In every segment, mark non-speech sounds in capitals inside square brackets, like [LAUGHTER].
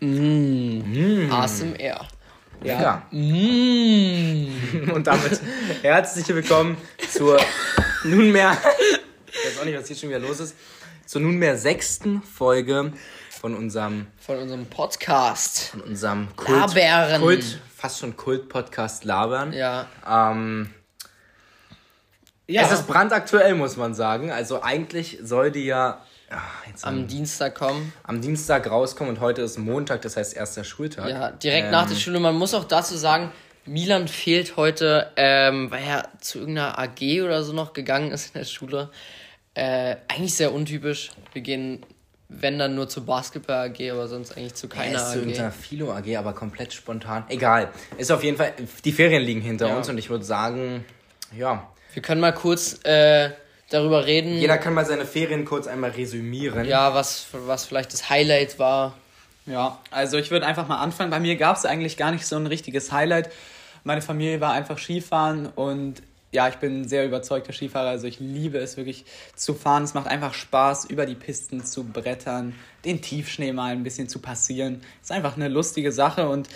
Mm. ASMR. Ja. Mm. [LAUGHS] Und damit herzlich willkommen zur nunmehr, ich weiß auch nicht, was hier schon wieder los ist, zur nunmehr sechsten Folge von unserem von unserem Podcast. Von unserem Kult, Labern. Kult fast schon Kult-Podcast Labern. Ja. Ähm, ja. Es ist brandaktuell, muss man sagen. Also eigentlich soll die ja Ach, am Dienstag kommen. Am Dienstag rauskommen und heute ist Montag, das heißt erster Schultag. Ja, direkt ähm, nach der Schule. Man muss auch dazu sagen, Milan fehlt heute, ähm, weil er zu irgendeiner AG oder so noch gegangen ist in der Schule. Äh, eigentlich sehr untypisch. Wir gehen, wenn dann nur zur Basketball AG, aber sonst eigentlich zu keiner AG. Zu irgendeiner Philo AG, aber komplett spontan. Egal. Ist auf jeden Fall, die Ferien liegen hinter ja. uns und ich würde sagen, ja. Wir können mal kurz äh, darüber reden. Jeder kann mal seine Ferien kurz einmal resümieren. Ja, was, was vielleicht das Highlight war. Ja, also ich würde einfach mal anfangen. Bei mir gab es eigentlich gar nicht so ein richtiges Highlight. Meine Familie war einfach Skifahren und ja, ich bin ein sehr überzeugter Skifahrer. Also ich liebe es wirklich zu fahren. Es macht einfach Spaß, über die Pisten zu brettern, den Tiefschnee mal ein bisschen zu passieren. Ist einfach eine lustige Sache und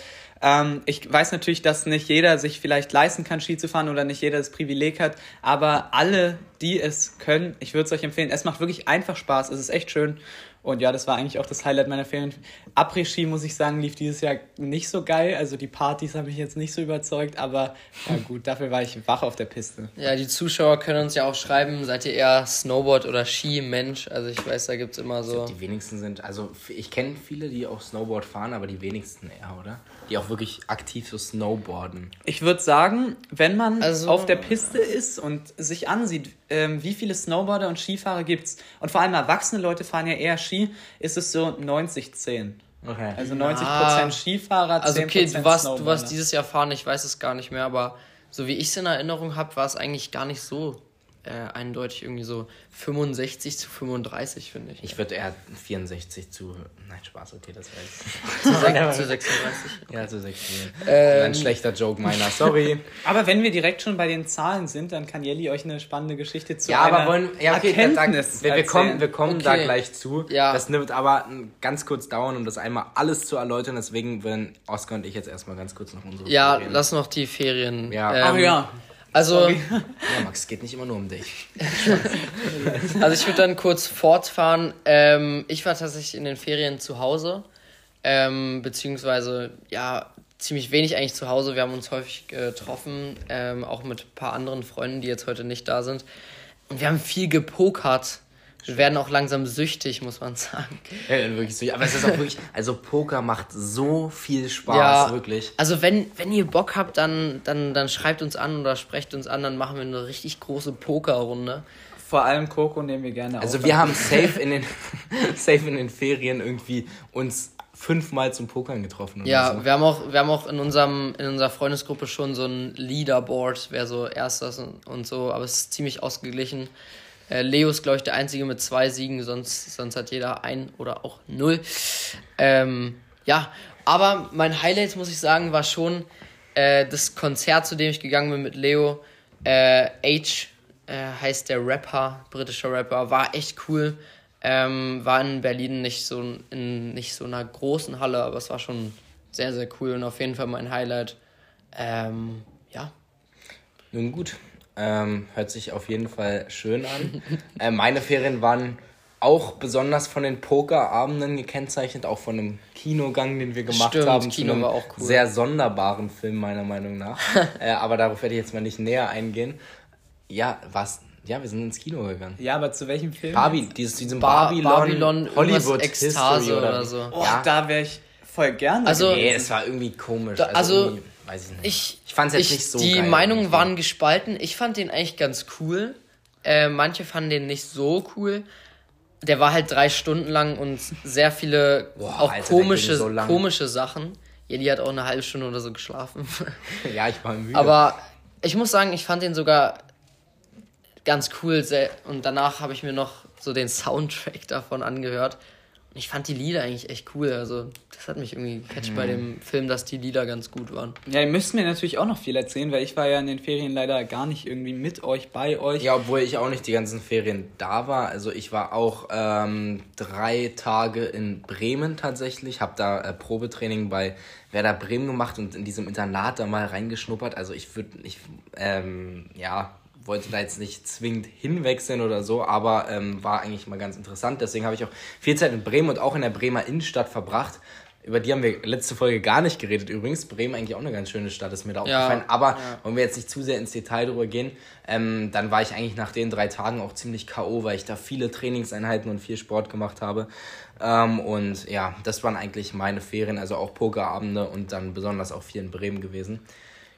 ähm, ich weiß natürlich, dass nicht jeder sich vielleicht leisten kann, Ski zu fahren oder nicht jeder das Privileg hat, aber alle, die es können, ich würde es euch empfehlen. Es macht wirklich einfach Spaß, es ist echt schön und ja, das war eigentlich auch das Highlight meiner Ferien. Après-Ski, muss ich sagen, lief dieses Jahr nicht so geil. Also die Partys haben mich jetzt nicht so überzeugt, aber ja gut, dafür war ich wach auf der Piste. Ja, die Zuschauer können uns ja auch schreiben, seid ihr eher Snowboard- oder Ski-Mensch? Also ich weiß, da gibt es immer so... Die wenigsten sind, also ich kenne viele, die auch Snowboard fahren, aber die wenigsten eher, oder? Die auch wirklich aktiv so snowboarden. Ich würde sagen, wenn man also, auf der Piste ist und sich ansieht, ähm, wie viele Snowboarder und Skifahrer gibt es, und vor allem erwachsene Leute fahren ja eher Ski, Ski ist es so 90-10. Okay. Also 90% ah, Skifahrer, 10% Also okay, du warst, du warst dieses Jahr fahren, ich weiß es gar nicht mehr, aber so wie ich es in Erinnerung habe, war es eigentlich gar nicht so äh, eindeutig irgendwie so 65 zu 35, finde ich. Ich würde eher 64 zu. Nein, Spaß, okay, das wäre [LAUGHS] zu, [LAUGHS] zu 36. Okay. Ja, zu 36. Ähm, Ein schlechter Joke meiner, sorry. [LAUGHS] aber wenn wir direkt schon bei den Zahlen sind, dann kann Jelly euch eine spannende Geschichte zu ja, aber wollen, ja, okay, Erkenntnis da, da, wir, kommen, wir kommen okay. da gleich zu. Ja. Das wird aber ganz kurz dauern, um das einmal alles zu erläutern. Deswegen würden Oskar und ich jetzt erstmal ganz kurz noch unsere Ja, Ferien. lass noch die Ferien. Ja. Ähm, Ach ja. Also. [LAUGHS] Ja, Max, es geht nicht immer nur um dich. [LAUGHS] also ich würde dann kurz fortfahren. Ähm, ich war tatsächlich in den Ferien zu Hause. Ähm, beziehungsweise, ja, ziemlich wenig eigentlich zu Hause. Wir haben uns häufig getroffen, ähm, auch mit ein paar anderen Freunden, die jetzt heute nicht da sind. Und wir haben viel gepokert. Wir werden auch langsam süchtig, muss man sagen. Ja, wirklich süchtig. Aber es ist auch wirklich, also Poker macht so viel Spaß, ja, wirklich. Also wenn, wenn ihr Bock habt, dann, dann, dann schreibt uns an oder sprecht uns an, dann machen wir eine richtig große Pokerrunde. Vor allem Coco nehmen wir gerne Also auf. wir haben safe in den [LAUGHS] safe in den Ferien irgendwie uns fünfmal zum Pokern getroffen. ja, so. wir haben auch, wir haben auch in unserem, in unserer Freundesgruppe schon so ein Leaderboard, wer so erstes und so, aber es ist ziemlich ausgeglichen. Äh, Leo ist, glaube ich, der Einzige mit zwei Siegen, sonst, sonst hat jeder ein oder auch null. Ähm, ja, aber mein Highlight, muss ich sagen, war schon äh, das Konzert, zu dem ich gegangen bin mit Leo. Äh, H äh, heißt der Rapper, britischer Rapper, war echt cool. Ähm, war in Berlin nicht so in nicht so einer großen Halle, aber es war schon sehr, sehr cool und auf jeden Fall mein Highlight. Ähm, ja. Nun gut, ähm, hört sich auf jeden Fall schön an. [LAUGHS] äh, meine Ferien waren auch besonders von den Pokerabenden gekennzeichnet, auch von einem Kinogang, den wir gemacht Stimmt, haben. Kino war auch cool. Sehr sonderbaren Film, meiner Meinung nach. [LAUGHS] äh, aber darauf werde ich jetzt mal nicht näher eingehen. Ja, was? Ja, wir sind ins Kino gegangen. Ja, aber zu welchem Film? Barbie, dieses, diesem ba Babylon, Babylon Hollywood Ekstase oder, oder so. Oh, ja. da wäre ich voll gerne. Also, nee, es war irgendwie komisch. Da, also, also weiß ich nicht. Ich, ich fand es jetzt ich, nicht so Die geil Meinungen waren gespalten. Ich fand den eigentlich ganz cool. Äh, manche fanden den nicht so cool. Der war halt drei Stunden lang und sehr viele Boah, auch Alter, komische, so komische Sachen. Ja, die hat auch eine halbe Stunde oder so geschlafen. [LAUGHS] ja, ich war müde. Aber ich muss sagen, ich fand den sogar ganz cool. Und danach habe ich mir noch so den Soundtrack davon angehört. Ich fand die Lieder eigentlich echt cool. Also, das hat mich irgendwie gecatcht mhm. bei dem Film, dass die Lieder ganz gut waren. Ja, ihr müsst mir natürlich auch noch viel erzählen, weil ich war ja in den Ferien leider gar nicht irgendwie mit euch, bei euch. Ja, obwohl ich auch nicht die ganzen Ferien da war. Also, ich war auch ähm, drei Tage in Bremen tatsächlich, habe da äh, Probetraining bei Werder Bremen gemacht und in diesem Internat da mal reingeschnuppert. Also, ich würde, ich, ähm, ja, wollte da jetzt nicht zwingend hinwechseln oder so, aber ähm, war eigentlich mal ganz interessant. Deswegen habe ich auch viel Zeit in Bremen und auch in der Bremer Innenstadt verbracht. Über die haben wir letzte Folge gar nicht geredet. Übrigens, Bremen eigentlich auch eine ganz schöne Stadt, ist mir da ja, aufgefallen. Aber ja. wollen wir jetzt nicht zu sehr ins Detail drüber gehen, ähm, dann war ich eigentlich nach den drei Tagen auch ziemlich K.O., weil ich da viele Trainingseinheiten und viel Sport gemacht habe. Ähm, und ja, das waren eigentlich meine Ferien, also auch Pokerabende und dann besonders auch viel in Bremen gewesen.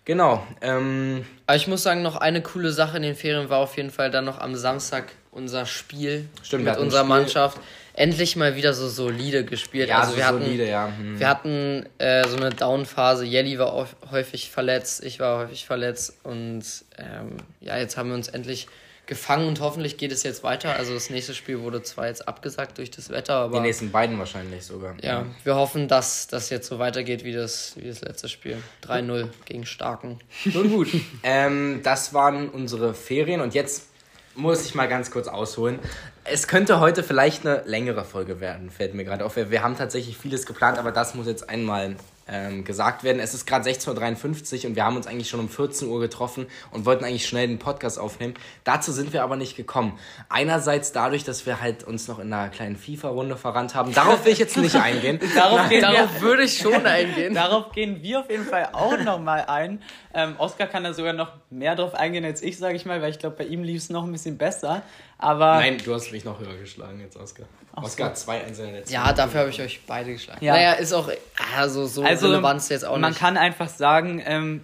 Genau. Ähm, Aber ich muss sagen, noch eine coole Sache in den Ferien war auf jeden Fall dann noch am Samstag unser Spiel Stimmt, mit unserer Spiel. Mannschaft. Endlich mal wieder so solide gespielt. Ja, also so wir hatten, solide, ja. Hm. Wir hatten äh, so eine Down-Phase. Jelly war häufig verletzt, ich war häufig verletzt und ähm, ja, jetzt haben wir uns endlich gefangen und hoffentlich geht es jetzt weiter. Also das nächste Spiel wurde zwar jetzt abgesagt durch das Wetter, aber. Die nächsten beiden wahrscheinlich sogar. Ja, wir hoffen, dass das jetzt so weitergeht wie das, wie das letzte Spiel. 3-0 gegen Starken. Nun gut. ähm, das waren unsere Ferien und jetzt muss ich mal ganz kurz ausholen. Es könnte heute vielleicht eine längere Folge werden, fällt mir gerade auf. Wir haben tatsächlich vieles geplant, aber das muss jetzt einmal ähm, gesagt werden. Es ist gerade 16.53 Uhr und wir haben uns eigentlich schon um 14 Uhr getroffen und wollten eigentlich schnell den Podcast aufnehmen. Dazu sind wir aber nicht gekommen. Einerseits dadurch, dass wir halt uns noch in einer kleinen FIFA-Runde verrannt haben. Darauf will ich jetzt nicht eingehen. [LAUGHS] darauf, darauf würde ich schon eingehen. darauf gehen wir auf jeden Fall auch nochmal ein. Ähm, Oscar kann da sogar noch mehr drauf eingehen als ich, sage ich mal, weil ich glaube, bei ihm lief es noch ein bisschen besser. Aber Nein, du hast mich noch höher geschlagen jetzt, Oscar. Ach Oscar hat zwei einzelne Ja, dafür habe ich euch beide geschlagen. Ja. Naja, ist auch also so also, relevant jetzt auch man nicht. Man kann einfach sagen, ähm,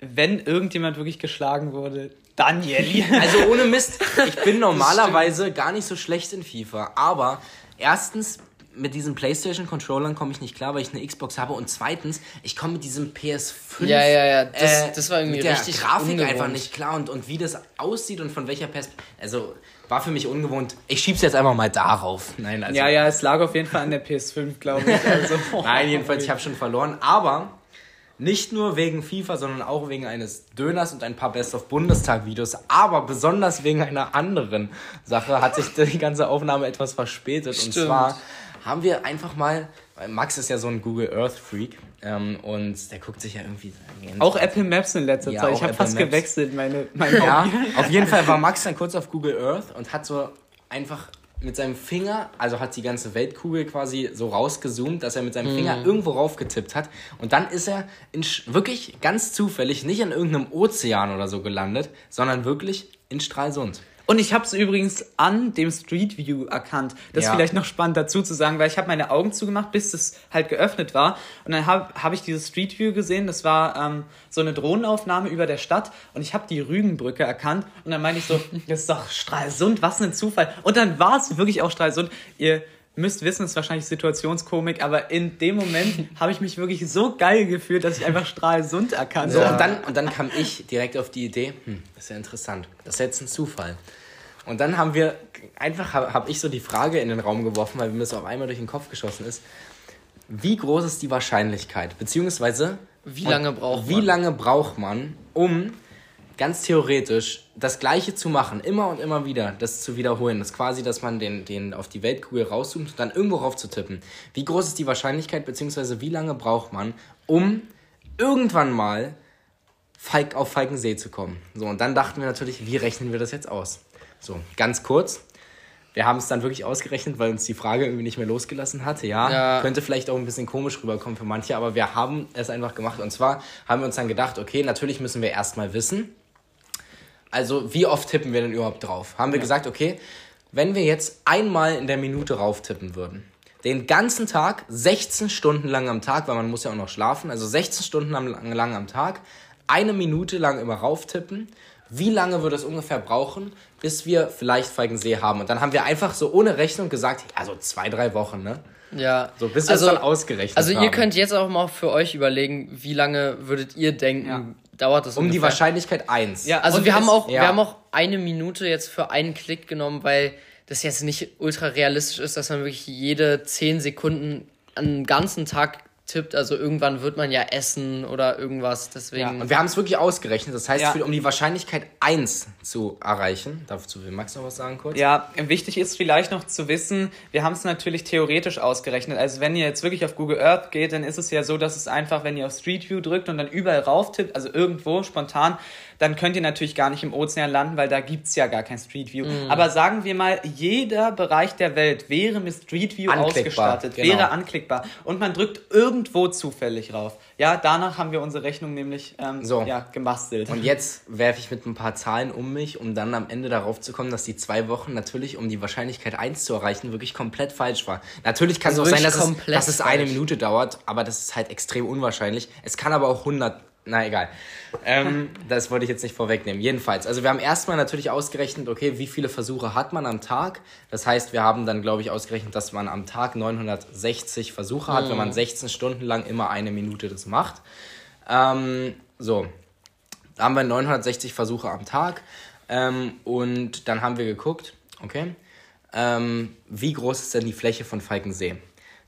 wenn irgendjemand wirklich geschlagen wurde, Danieli. [LAUGHS] Also ohne Mist, ich bin normalerweise gar nicht so schlecht in FIFA, aber erstens mit diesen PlayStation-Controllern komme ich nicht klar, weil ich eine Xbox habe. Und zweitens, ich komme mit diesem PS5. Ja, ja, ja. Das, äh, das war irgendwie mit der richtig Grafik ungewohnt. einfach nicht klar und, und wie das aussieht und von welcher Perspektive. Also, war für mich ungewohnt. Ich schieb's jetzt einfach mal darauf. Nein, also. Ja, ja, es lag auf jeden Fall an der PS5, glaube ich. Also, [LAUGHS] Nein, jedenfalls, ich habe schon verloren. Aber nicht nur wegen FIFA, sondern auch wegen eines Döners und ein paar Best-of-Bundestag-Videos, aber besonders wegen einer anderen Sache hat sich die ganze Aufnahme etwas verspätet. Stimmt. Und zwar haben wir einfach mal, weil Max ist ja so ein Google Earth Freak ähm, und der guckt sich ja irgendwie. Auch Apple Maps in letzter ja, Zeit. Ich habe fast Maps. gewechselt, meine, [LAUGHS] meine Ja, auf jeden Fall war Max dann kurz auf Google Earth und hat so einfach mit seinem Finger, also hat die ganze Weltkugel quasi so rausgezoomt, dass er mit seinem Finger mm. irgendwo raufgetippt hat. Und dann ist er in, wirklich ganz zufällig nicht in irgendeinem Ozean oder so gelandet, sondern wirklich in Stralsund. Und ich habe es übrigens an dem Street View erkannt. Das ja. ist vielleicht noch spannend dazu zu sagen, weil ich habe meine Augen zugemacht, bis es halt geöffnet war. Und dann habe hab ich dieses Street View gesehen. Das war ähm, so eine Drohnenaufnahme über der Stadt. Und ich habe die Rügenbrücke erkannt. Und dann meine ich so, [LAUGHS] das ist doch Stralsund, was ein Zufall. Und dann war es wirklich auch Stralsund. Ihr müsst wissen, es ist wahrscheinlich Situationskomik, aber in dem Moment [LAUGHS] habe ich mich wirklich so geil gefühlt, dass ich einfach Stralsund erkannt habe. So, und dann, und dann kam ich direkt auf die Idee, hm, das ist ja interessant. Das ist jetzt ein Zufall. Und dann haben wir einfach, habe hab ich so die Frage in den Raum geworfen, weil mir das auf einmal durch den Kopf geschossen ist. Wie groß ist die Wahrscheinlichkeit? Beziehungsweise, wie lange braucht man? Wie lange braucht man, um ganz theoretisch das Gleiche zu machen, immer und immer wieder, das zu wiederholen. Das ist quasi, dass man den, den auf die Weltkugel rauszoomt und dann irgendwo rauf zu tippen. Wie groß ist die Wahrscheinlichkeit, beziehungsweise wie lange braucht man, um irgendwann mal Falk auf Falkensee zu kommen? So, und dann dachten wir natürlich, wie rechnen wir das jetzt aus? So, ganz kurz. Wir haben es dann wirklich ausgerechnet, weil uns die Frage irgendwie nicht mehr losgelassen hatte. Ja, ja, könnte vielleicht auch ein bisschen komisch rüberkommen für manche, aber wir haben es einfach gemacht. Und zwar haben wir uns dann gedacht, okay, natürlich müssen wir erstmal wissen, also wie oft tippen wir denn überhaupt drauf? Haben wir ja. gesagt, okay, wenn wir jetzt einmal in der Minute rauf tippen würden, den ganzen Tag, 16 Stunden lang am Tag, weil man muss ja auch noch schlafen, also 16 Stunden lang am Tag, eine Minute lang immer rauf tippen wie lange würde es ungefähr brauchen, bis wir vielleicht Falkensee haben? Und dann haben wir einfach so ohne Rechnung gesagt, also zwei, drei Wochen, ne? Ja. So, bis wir also, es dann ausgerechnet Also haben. ihr könnt jetzt auch mal für euch überlegen, wie lange würdet ihr denken, ja. dauert das Um ungefähr? die Wahrscheinlichkeit 1. Ja, also wir haben, auch, ja. wir haben auch eine Minute jetzt für einen Klick genommen, weil das jetzt nicht ultra realistisch ist, dass man wirklich jede 10 Sekunden einen ganzen Tag tippt. Also irgendwann wird man ja essen oder irgendwas. Deswegen. Ja, und wir haben es wirklich ausgerechnet. Das heißt, ja. um die Wahrscheinlichkeit 1 zu erreichen, dazu will Max noch was sagen kurz. Ja, wichtig ist vielleicht noch zu wissen, wir haben es natürlich theoretisch ausgerechnet. Also wenn ihr jetzt wirklich auf Google Earth geht, dann ist es ja so, dass es einfach, wenn ihr auf Street View drückt und dann überall rauf tippt, also irgendwo spontan, dann könnt ihr natürlich gar nicht im Ozean landen, weil da gibt es ja gar kein Street View. Mhm. Aber sagen wir mal, jeder Bereich der Welt wäre mit Street View ausgestattet, genau. wäre anklickbar. Und man drückt irgendwo zufällig rauf. Ja, danach haben wir unsere Rechnung nämlich ähm, so. ja, gemastelt. Und jetzt werfe ich mit ein paar Zahlen um mich, um dann am Ende darauf zu kommen, dass die zwei Wochen natürlich, um die Wahrscheinlichkeit 1 zu erreichen, wirklich komplett falsch war. Natürlich kann also es auch sein, dass es, dass es eine Minute dauert, aber das ist halt extrem unwahrscheinlich. Es kann aber auch 100 na egal. Ähm, das wollte ich jetzt nicht vorwegnehmen. Jedenfalls, also wir haben erstmal natürlich ausgerechnet, okay, wie viele Versuche hat man am Tag? Das heißt, wir haben dann, glaube ich, ausgerechnet, dass man am Tag 960 Versuche hat, mhm. wenn man 16 Stunden lang immer eine Minute das macht. Ähm, so, da haben wir 960 Versuche am Tag ähm, und dann haben wir geguckt, okay, ähm, wie groß ist denn die Fläche von Falkensee?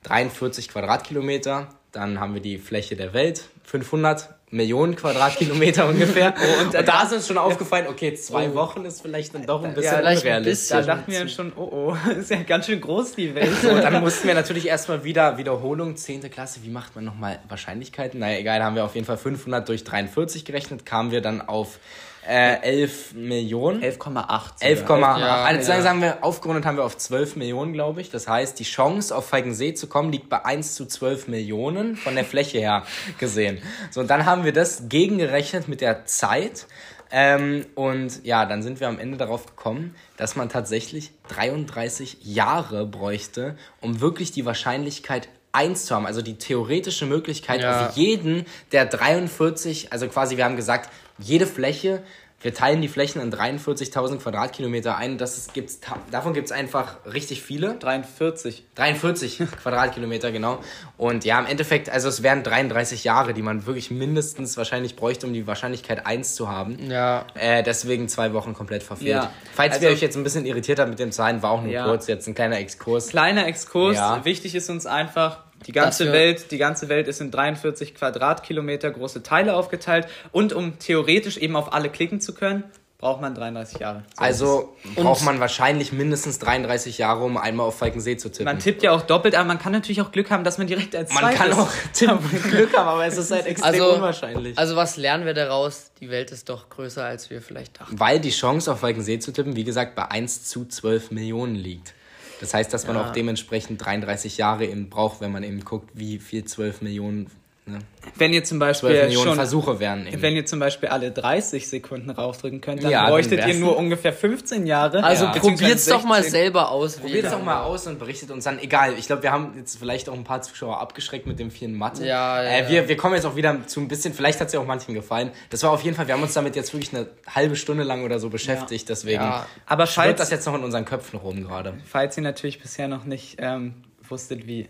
43 Quadratkilometer, dann haben wir die Fläche der Welt, 500 Millionen Quadratkilometer ungefähr. [LAUGHS] Oh, und, und, da ist uns schon aufgefallen, okay, zwei oh. Wochen ist vielleicht dann doch ein bisschen ja, unrealistisch. Da dachten wir schon, oh oh, [LAUGHS] ist ja ganz schön groß die Welt. So, dann mussten wir natürlich erstmal wieder Wiederholung, 10. Klasse, wie macht man nochmal Wahrscheinlichkeiten? Naja, egal, haben wir auf jeden Fall 500 durch 43 gerechnet, kamen wir dann auf äh, 11 Millionen. 11,8. 11,8. Ja, also ja. sagen wir, aufgerundet haben wir auf 12 Millionen, glaube ich. Das heißt, die Chance, auf Falkensee zu kommen, liegt bei 1 zu 12 Millionen von der Fläche her gesehen. So, und dann haben wir das gegengerechnet mit der Zeit. Ähm, und ja, dann sind wir am Ende darauf gekommen, dass man tatsächlich 33 Jahre bräuchte, um wirklich die Wahrscheinlichkeit 1 zu haben, also die theoretische Möglichkeit ja. auf jeden der 43, also quasi wir haben gesagt, jede Fläche, wir teilen die Flächen in 43.000 Quadratkilometer ein. Das ist, gibt's, davon gibt es einfach richtig viele. 43. 43 [LAUGHS] Quadratkilometer, genau. Und ja, im Endeffekt, also es wären 33 Jahre, die man wirklich mindestens wahrscheinlich bräuchte, um die Wahrscheinlichkeit 1 zu haben. Ja. Äh, deswegen zwei Wochen komplett verfehlt. Ja. Falls also, wir euch jetzt ein bisschen irritiert haben mit den Zahlen, war auch nur ja. kurz jetzt ein kleiner Exkurs. Kleiner Exkurs. Ja. Wichtig ist uns einfach, die ganze Welt, die ganze Welt ist in 43 Quadratkilometer große Teile aufgeteilt und um theoretisch eben auf alle klicken zu können, braucht man 33 Jahre. So also braucht man wahrscheinlich mindestens 33 Jahre, um einmal auf Falkensee zu tippen. Man tippt ja auch doppelt, aber man kann natürlich auch Glück haben, dass man direkt als Man kann auch [LAUGHS] tippen, [LAUGHS] Glück haben, aber es ist halt extrem also, unwahrscheinlich. Also was lernen wir daraus? Die Welt ist doch größer, als wir vielleicht dachten. Weil die Chance auf Falkensee zu tippen, wie gesagt, bei 1 zu 12 Millionen liegt. Das heißt, dass man ja. auch dementsprechend 33 Jahre eben braucht, wenn man eben guckt, wie viel 12 Millionen Ne? Wenn ihr zum Beispiel schon, Versuche wären. Eben. Wenn ihr zum Beispiel alle 30 Sekunden raufdrücken könnt, dann ja, bräuchtet dann ihr nur ungefähr 15 Jahre. Also ja. probiert's doch mal selber aus. Probiert's doch mal aus und berichtet uns dann. Egal, ich glaube, wir haben jetzt vielleicht auch ein paar Zuschauer abgeschreckt mit dem vielen Mathe. Ja, ja, äh, wir, wir kommen jetzt auch wieder zu ein bisschen, vielleicht hat's ja auch manchen gefallen. Das war auf jeden Fall, wir haben uns damit jetzt wirklich eine halbe Stunde lang oder so beschäftigt, deswegen. Ja. Aber falls, das jetzt noch in unseren Köpfen rum gerade. Falls ihr natürlich bisher noch nicht ähm, wusstet, wie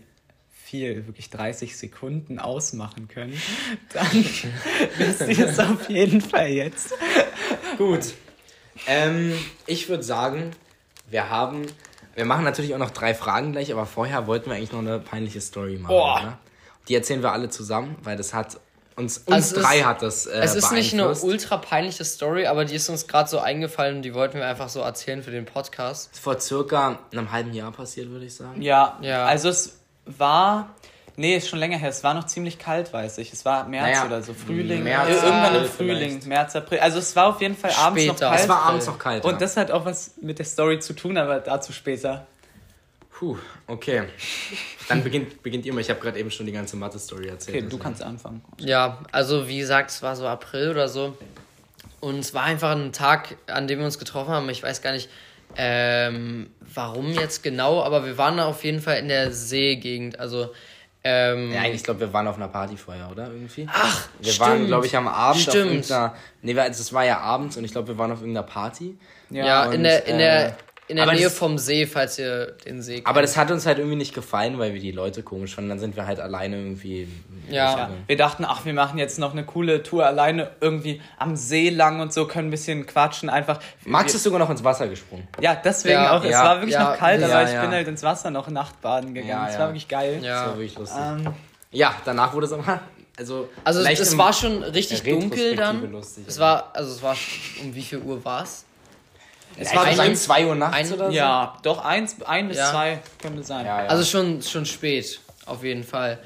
viel, wirklich 30 Sekunden ausmachen können, [LAUGHS] dann wisst ihr es auf jeden Fall jetzt. Gut. Ähm, ich würde sagen, wir haben. Wir machen natürlich auch noch drei Fragen gleich, aber vorher wollten wir eigentlich noch eine peinliche Story machen. Oh. Ne? Die erzählen wir alle zusammen, weil das hat uns, uns also drei ist, hat das. Äh, es ist nicht eine ultra peinliche Story, aber die ist uns gerade so eingefallen und die wollten wir einfach so erzählen für den Podcast. Das ist vor circa einem halben Jahr passiert, würde ich sagen. Ja, ja. Also es war. Nee, ist schon länger her. Es war noch ziemlich kalt, weiß ich. Es war März naja, oder so, Frühling. März, irgendwann im Frühling, vielleicht. März, April. Also es war auf jeden Fall abends später. noch kalt. Es war abends noch kalt. Und ja. das hat auch was mit der Story zu tun, aber dazu später. Puh, okay. Dann beginnt, beginnt ihr mal. Ich habe gerade eben schon die ganze Mathe-Story erzählt. Okay, du kannst anfangen. Ja, also wie gesagt, es war so April oder so. Und es war einfach ein Tag, an dem wir uns getroffen haben. Ich weiß gar nicht, ähm, warum jetzt genau, aber wir waren auf jeden Fall in der Seegegend. Also ähm, ja, ich glaube, wir waren auf einer Party vorher, oder? Irgendwie? Ach, Wir stimmt. waren, glaube ich, am Abend stimmt. auf irgendeiner. Nee, es war ja abends und ich glaube, wir waren auf irgendeiner Party. Ja, ja und, in der, in der, in der Aber Nähe das- vom See, falls ihr den See kennt. Aber das hat uns halt irgendwie nicht gefallen, weil wir die Leute komisch fanden. Dann sind wir halt alleine irgendwie. Ja. Ja, wir dachten, ach, wir machen jetzt noch eine coole Tour alleine irgendwie am See lang und so, können ein bisschen quatschen, einfach. Max wir, ist sogar noch ins Wasser gesprungen. Ja, deswegen Ja, auch. Es ja, war wirklich ja, noch kalt, ja, aber ich bin halt ins Wasser noch Nachtbaden gegangen. Ja, Es ja. war wirklich geil. Das Ja. war wirklich lustig. Ähm, Ja, danach wurde es aber. Also, Also es im- war schon richtig dunkel dann. Lustig, es war, also es war, um wie viel Uhr war es? Es war war ein- ein, 2 Uhr nachts ein- oder so. ja, doch eins, ein bis Ja. zwei könnte sein. ja, ja. Also schon, schon spät, auf jeden Fall.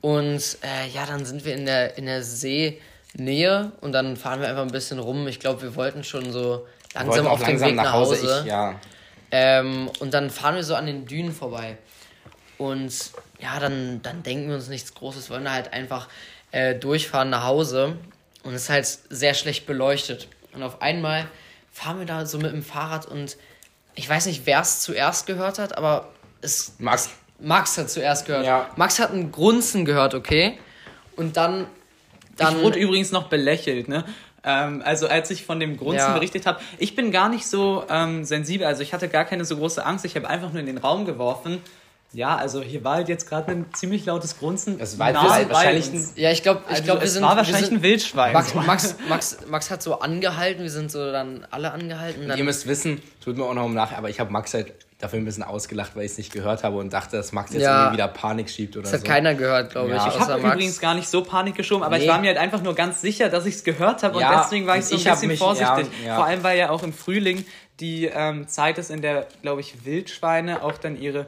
Und äh, ja, dann sind wir in der, in der Seenähe und dann fahren wir einfach ein bisschen rum. Ich glaube, wir wollten schon so langsam auf dem langsam Weg nach Hause. Ich, ja. Ähm, und dann fahren wir so an den Dünen vorbei. Und ja, dann, dann denken wir uns nichts Großes, wollen da halt einfach äh, durchfahren nach Hause. Und es ist halt sehr schlecht beleuchtet. Und auf einmal fahren wir da so mit dem Fahrrad und ich weiß nicht, wer es zuerst gehört hat, aber es, Max, Max hat zuerst gehört. Ja. Max hat ein Grunzen gehört, okay? Und dann. dann ich wurde übrigens noch belächelt, ne? Ähm, also als ich von dem Grunzen Ja. berichtet habe, ich bin gar nicht so ähm, sensibel, also ich hatte gar keine so große Angst, ich habe einfach nur in den Raum geworfen. Ja, also hier war halt jetzt gerade ein ziemlich lautes Grunzen. Das war nah wahrscheinlich ein- ja, ich glaube, ich Also glaub, wir es sind. war wir wahrscheinlich sind, ein Wildschwein. Max, Max, Max, Max hat so angehalten, wir sind so dann alle angehalten. Dann, ihr müsst wissen, tut mir auch noch Nachhinein, aber ich habe Max halt dafür ein bisschen ausgelacht, weil ich es nicht gehört habe und dachte, dass Max jetzt Ja. irgendwie wieder Panik schiebt oder das hat so. keiner gehört, glaube Ja. ich, Ich habe übrigens gar nicht so Panik geschoben, aber Nee. ich war mir halt einfach nur ganz sicher, dass ich es gehört habe Ja, und deswegen war ich so ein bisschen mich- vorsichtig. ja, ja. Vor allem, weil ja auch im Frühling die ähm, Zeit ist, in der, glaube ich, Wildschweine auch dann ihre.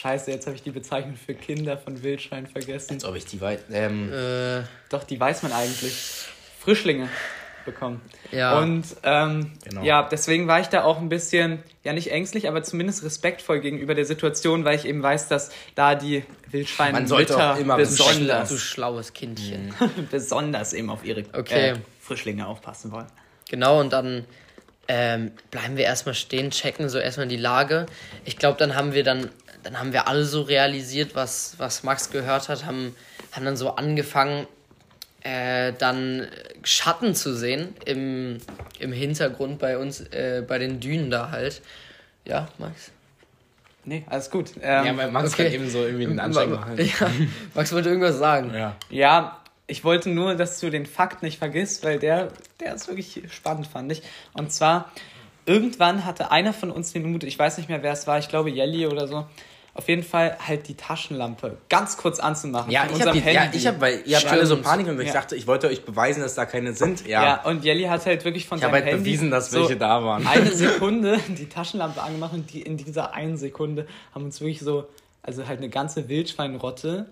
Scheiße, jetzt habe ich die Bezeichnung für Kinder von Wildschweinen vergessen. Als ob ich die weit. Ähm, äh, Doch, die weiß man eigentlich. Frischlinge bekommen. Ja. Und ähm, Genau. ja, deswegen war ich da auch ein bisschen, ja nicht ängstlich, aber zumindest respektvoll gegenüber der Situation, weil ich eben weiß, dass da die Wildschweine Man sollte auch immer besonders, du schlaues Kindchen. [LAUGHS] besonders eben auf ihre Okay. äh, Frischlinge aufpassen wollen. Genau, und dann ähm, bleiben wir erstmal stehen, checken so erstmal die Lage. Ich glaube, dann haben wir dann, dann haben wir alle so realisiert, was, was Max gehört hat, haben, haben dann so angefangen, äh, dann Schatten zu sehen im, im Hintergrund bei uns, äh, bei den Dünen da halt. Ja, Max? Nee, alles gut. Ähm, ja, weil Max okay. kann eben so irgendwie einen Anschein machen. Ja, Max wollte irgendwas sagen. Ja. Ja, ich wollte nur, dass du den Fakt nicht vergisst, weil der, der ist wirklich spannend, fand ich. Und zwar, irgendwann hatte einer von uns den Mut, ich weiß nicht mehr, wer es war, ich glaube Jelly oder so, auf jeden Fall halt die Taschenlampe ganz kurz anzumachen. Ja, ich habe, unserem ja, ich hab, weil ihr habt alle so. Panik und ich Ja. dachte, ich wollte euch beweisen, dass da keine sind. Ja, Ja, und Jelly hat halt wirklich von ich habe seinem halt Handy bewiesen, dass so welche da waren. eine [LAUGHS] Sekunde die Taschenlampe angemacht und die in dieser einen Sekunde haben uns wirklich so, also halt eine ganze Wildschweinrotte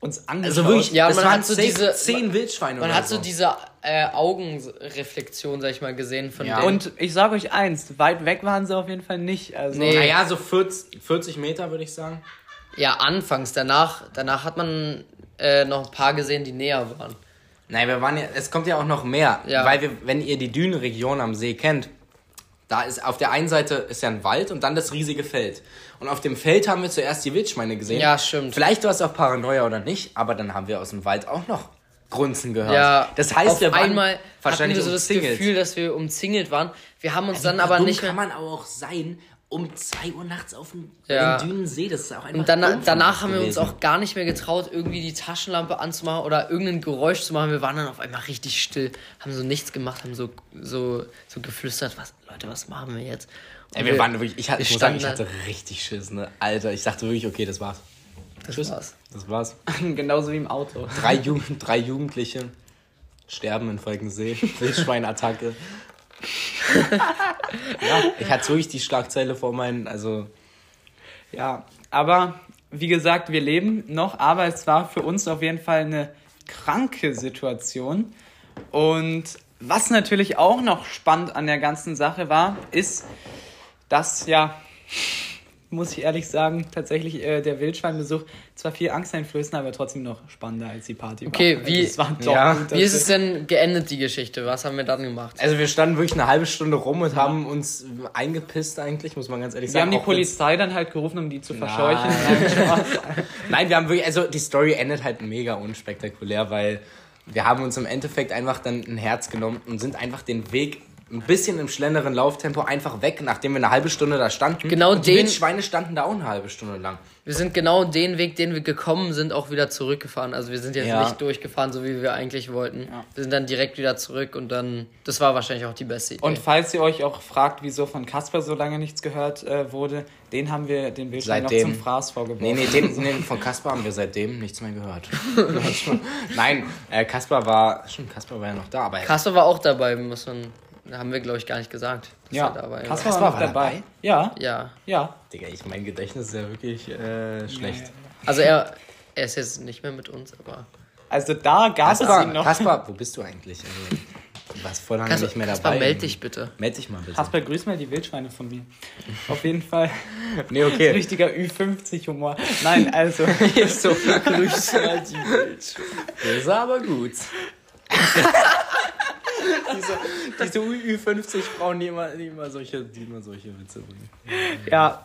uns angeschaut. Also wirklich, Ja, das man waren hat so diese- zehn Wildschweine Man oder hat so diese äh, Augenreflexion, sag ich mal, gesehen von Ja. denen. Und ich sage euch eins, weit weg waren sie auf jeden Fall nicht. Also Nee. Naja, so 40, 40 Meter würde ich sagen. Ja, anfangs. Danach, danach hat man äh, noch ein paar gesehen, die näher waren. Nein, wir waren ja, es kommt ja auch noch mehr. Ja. Weil wir, wenn ihr die Dünenregion am See kennt, da ist auf der einen Seite ist ja ein Wald und dann das riesige Feld. Und auf dem Feld haben wir zuerst die Wildschweine gesehen. Ja, stimmt. Vielleicht war es auch Paranoia oder nicht, aber dann haben wir aus dem Wald auch noch Grunzen gehört. Ja, das heißt, auf wir waren einmal hatten wahrscheinlich wir so das umzingelt. Gefühl, dass wir umzingelt waren. Wir haben uns dann Wie aber nicht kann mehr. man aber auch sein, um 2 Uhr nachts auf dem Ja. den Dünensee. Das ist auch einfach Und danach, danach haben wir uns auch gar nicht mehr getraut, irgendwie die Taschenlampe anzumachen oder irgendein Geräusch zu machen. Wir waren dann auf einmal richtig still, haben so nichts gemacht, haben so, so, so geflüstert, was, Leute, was machen wir jetzt? Ey, wir waren wirklich, ich, hatte, ich wir muss sagen, ich hatte richtig Schiss, ne? Alter, ich dachte wirklich, okay, das war's. da- das war's. Das war's. [LAUGHS] genauso wie im Auto. Drei, Jugend, drei Jugendliche sterben in Falkensee. [LAUGHS] Wildschweinattacke. Ja, ich hatte wirklich die Schlagzeile vor meinen, also Ja, aber wie gesagt, wir leben noch, aber es war für uns auf jeden Fall eine kranke Situation. Und was natürlich auch noch spannend an der ganzen Sache war, ist, dass ja, muss ich ehrlich sagen, tatsächlich äh, der Wildschweinbesuch zwar viel Angst einflößen, aber trotzdem noch spannender als die Party Okay, war. wie- Also es war doch Ja. gut, Wie ist es denn geendet, die Geschichte? Was haben wir dann gemacht? Also wir standen wirklich eine halbe Stunde rum und haben uns eingepisst eigentlich, muss man ganz ehrlich wir sagen. haben die Polizei dann halt gerufen, um die zu verscheuchen. [LAUGHS] Nein, wir haben wirklich, also die Story endet halt mega unspektakulär, weil wir haben uns im Endeffekt einfach dann ein Herz genommen und sind einfach den Weg ein bisschen im schnelleren Lauftempo einfach weg, nachdem wir eine halbe Stunde da standen. Genau und die den- Wildschweine standen da auch eine halbe Stunde lang. Wir sind genau den Weg, den wir gekommen sind, auch wieder zurückgefahren. Also wir sind jetzt Ja. nicht durchgefahren, so wie wir eigentlich wollten. Wir sind dann direkt wieder zurück und dann, das war wahrscheinlich auch die beste Idee. Und falls ihr euch auch fragt, wieso von Kasper so lange nichts gehört äh, wurde, den haben wir den Wildschwein noch Seitdem. zum Fraß vorgeworfen. Nee, nee, den, nee, von Kaspar haben wir seitdem nichts mehr gehört. [LAUGHS] Nein, äh, Kaspar war, schon Kaspar war ja noch da, aber Kassel war auch dabei, muss man, haben wir glaube ich gar nicht gesagt. dass Ja, er dabei Kaspar war war dabei. dabei? Ja, Ja, ja. Digga, ich, mein Gedächtnis ist ja wirklich äh, schlecht. also er, er ist jetzt nicht mehr mit uns, aber Also da gab es ihn Kaspar, noch. Kaspar, wo bist du eigentlich? Also, du warst voll lange Kaspar, nicht mehr Kaspar, dabei. meld dich bitte. Meld dich mal bitte. Kasper, grüß mal die Wildschweine von mir. Auf jeden Fall [LAUGHS] Nee, okay. richtiger Ü50-Humor. Nein, also. [LAUGHS] so, [LAUGHS] grüße mal die Wildschweine. Das ist aber gut. [LAUGHS] diese, diese Ü50-Frauen, die immer, die, immer solche, die immer solche Witze bringen. Ja.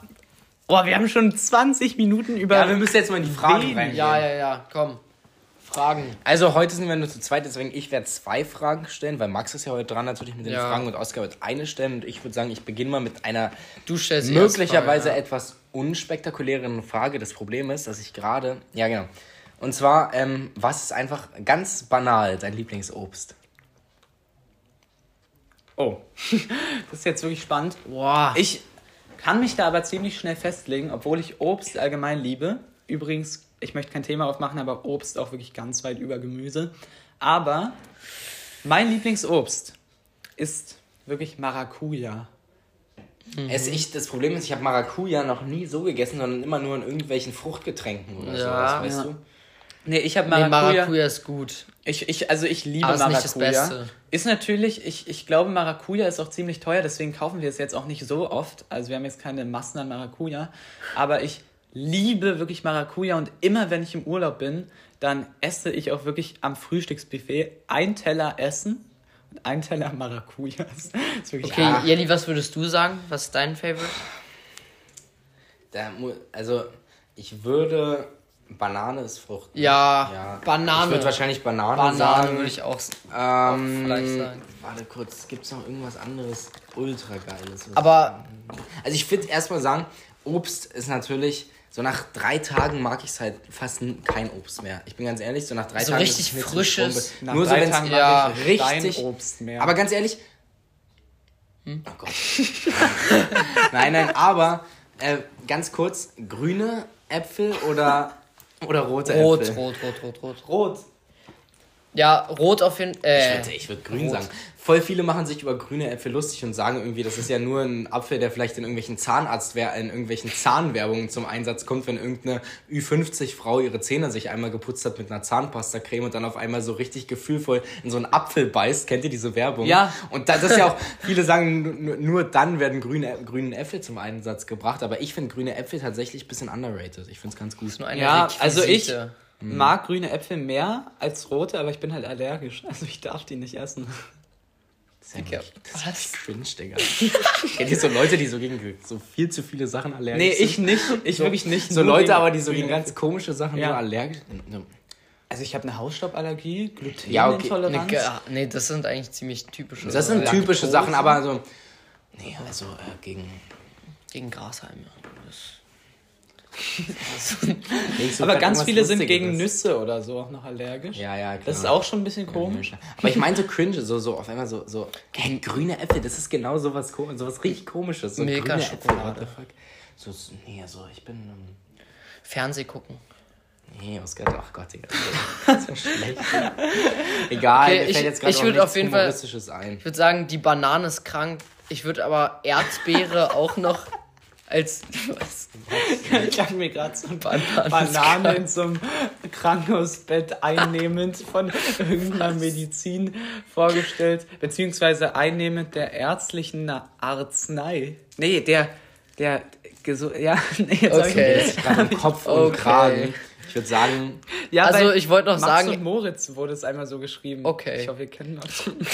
Boah, wir haben schon 20 Minuten über. Ja, wir müssen jetzt mal in die Fragen Wen? reingehen. Ja, ja, ja, komm. Fragen. Also heute sind wir nur zu zweit, deswegen ich werde zwei Fragen stellen, weil Max ist ja heute dran natürlich mit den Ja. Fragen und Oskar wird eine stellen und ich würde sagen, ich beginne mal mit einer möglicherweise Frage, ja. etwas unspektakulären Frage. Das Problem ist, dass ich gerade, ja genau, und zwar, ähm, was ist einfach ganz banal dein Lieblingsobst? Oh. [LAUGHS] Das ist jetzt wirklich spannend. Boah. Ich kann mich da aber ziemlich schnell festlegen, obwohl ich Obst allgemein liebe. Übrigens, ich möchte kein Thema aufmachen, aber Obst auch wirklich ganz weit über Gemüse. Aber mein Lieblingsobst ist wirklich Maracuja. Es, ich, das Problem ist, ich habe Maracuja noch nie so gegessen, sondern immer nur in irgendwelchen Fruchtgetränken oder Ja, sowas, weißt ja. du? Nee, ich habe nee, Maracuja. Maracuja ist gut. Ich, ich, also ich liebe Aber ist nicht das Maracuja. Beste. Ist natürlich, ich, ich glaube, Maracuja ist auch ziemlich teuer, deswegen kaufen wir es jetzt auch nicht so oft. Also wir haben jetzt keine Massen an Maracuja. Aber ich liebe wirklich Maracuja und immer wenn ich im Urlaub bin, dann esse ich auch wirklich am Frühstücksbuffet ein Teller Essen und ein Teller Maracuja. [LAUGHS] Das ist wirklich Okay, Ja. Jelly, was würdest du sagen? Was ist dein Favorite? Da, also, ich würde. Banane ist Frucht. ne? Ja, ja. Banane. Ich würde wahrscheinlich Banane, Banane sagen. würde ich auch. Ähm, vielleicht sagen. Warte kurz, gibt es noch irgendwas anderes ultra geiles? Aber Also ich würde erstmal sagen, Obst ist natürlich, so nach drei Tagen mag ich es halt fast kein Obst mehr. Ich bin ganz ehrlich, so nach drei So Tagen. richtig ist frisches. Nach Nur so, drei wenn Tagen es mag ja, ich richtig. Obst mehr. Aber ganz ehrlich. Hm? Oh Gott. [LAUGHS] nein, nein, aber äh, ganz kurz, grüne Äpfel oder, oder rote rot, Äpfel? rot, rot, rot, rot. Rot. Ja, rot auf jeden Ich Äh, würde ich würd grün rot. sagen. Voll viele machen sich über grüne Äpfel lustig und sagen irgendwie, das ist ja nur ein Apfel, der vielleicht in irgendwelchen Zahnarzt in irgendwelchen Zahnwerbungen zum Einsatz kommt, wenn irgendeine Ü50-Frau ihre Zähne sich einmal geputzt hat mit einer Zahnpastacreme und dann auf einmal so richtig gefühlvoll in so einen Apfel beißt. Kennt ihr diese Werbung? Ja. Und da, das ist ja auch, viele sagen, nur, dann werden grüne, grüne Äpfel zum Einsatz gebracht, aber ich finde grüne Äpfel tatsächlich ein bisschen underrated. Ich finde es ganz gut. nur eine Ja, also ich Requisite. mag grüne Äpfel mehr als rote, aber ich bin halt allergisch. [LAUGHS] Also ich darf die nicht essen. Das ist ja das ist cringe, Digga. [LAUGHS] Kennt ihr so Leute, die so gegen so viel zu viele Sachen allergisch Nee, sind? ich nicht. Ich so, wirklich nicht. So Leute, aber die so gegen ganz komische Sachen Ja. nur allergisch Also ich habe eine Hausstauballergie, Ja, okay. Glutenintoleranz. Ne, ge- nee, das sind eigentlich ziemlich typische. Das sind Ja, typische Laktose. Sachen, aber so. Nee, also äh, gegen. Gegen Grashalme. [LAUGHS] Aber ganz viele sind gegen Lustigeres. Nüsse oder so auch noch allergisch. Ja, ja, klar. Das ist auch schon ein bisschen komisch. Aber ich meine so cringe, so, so auf einmal so, so hey, grüne Äpfel, das ist genau sowas, ko- sowas richtig komisches. So Milka grüne Äpfel, Schokolade. what the fuck. So, so, nee, also ich bin. Ähm, Fernseh gucken. nee, Oskar, ach Gott, Digga. Das ist so schlecht. Egal, Okay, mir ich- fällt jetzt gerade ich auch würd nichts auf jeden Fall- ein. Ich würde sagen, die Banane ist krank. Ich würde aber Erzbeere auch noch als. Was? [LAUGHS] Ich habe mir gerade so eine Banane ist Banane in so einem Krankenhausbett einnehmend von irgendeiner Medizin vorgestellt, beziehungsweise einnehmend der ärztlichen Arznei. Nee, der, der, ja, [LAUGHS] nee, jetzt hab ich- Okay. Gerade im Kopf und Okay. Kragen. Ich würde sagen, Ja, Also, ich wollte noch Max sagen- und Moritz wurde es einmal so geschrieben. Okay. Ich hoffe, wir kennen Max und [LAUGHS]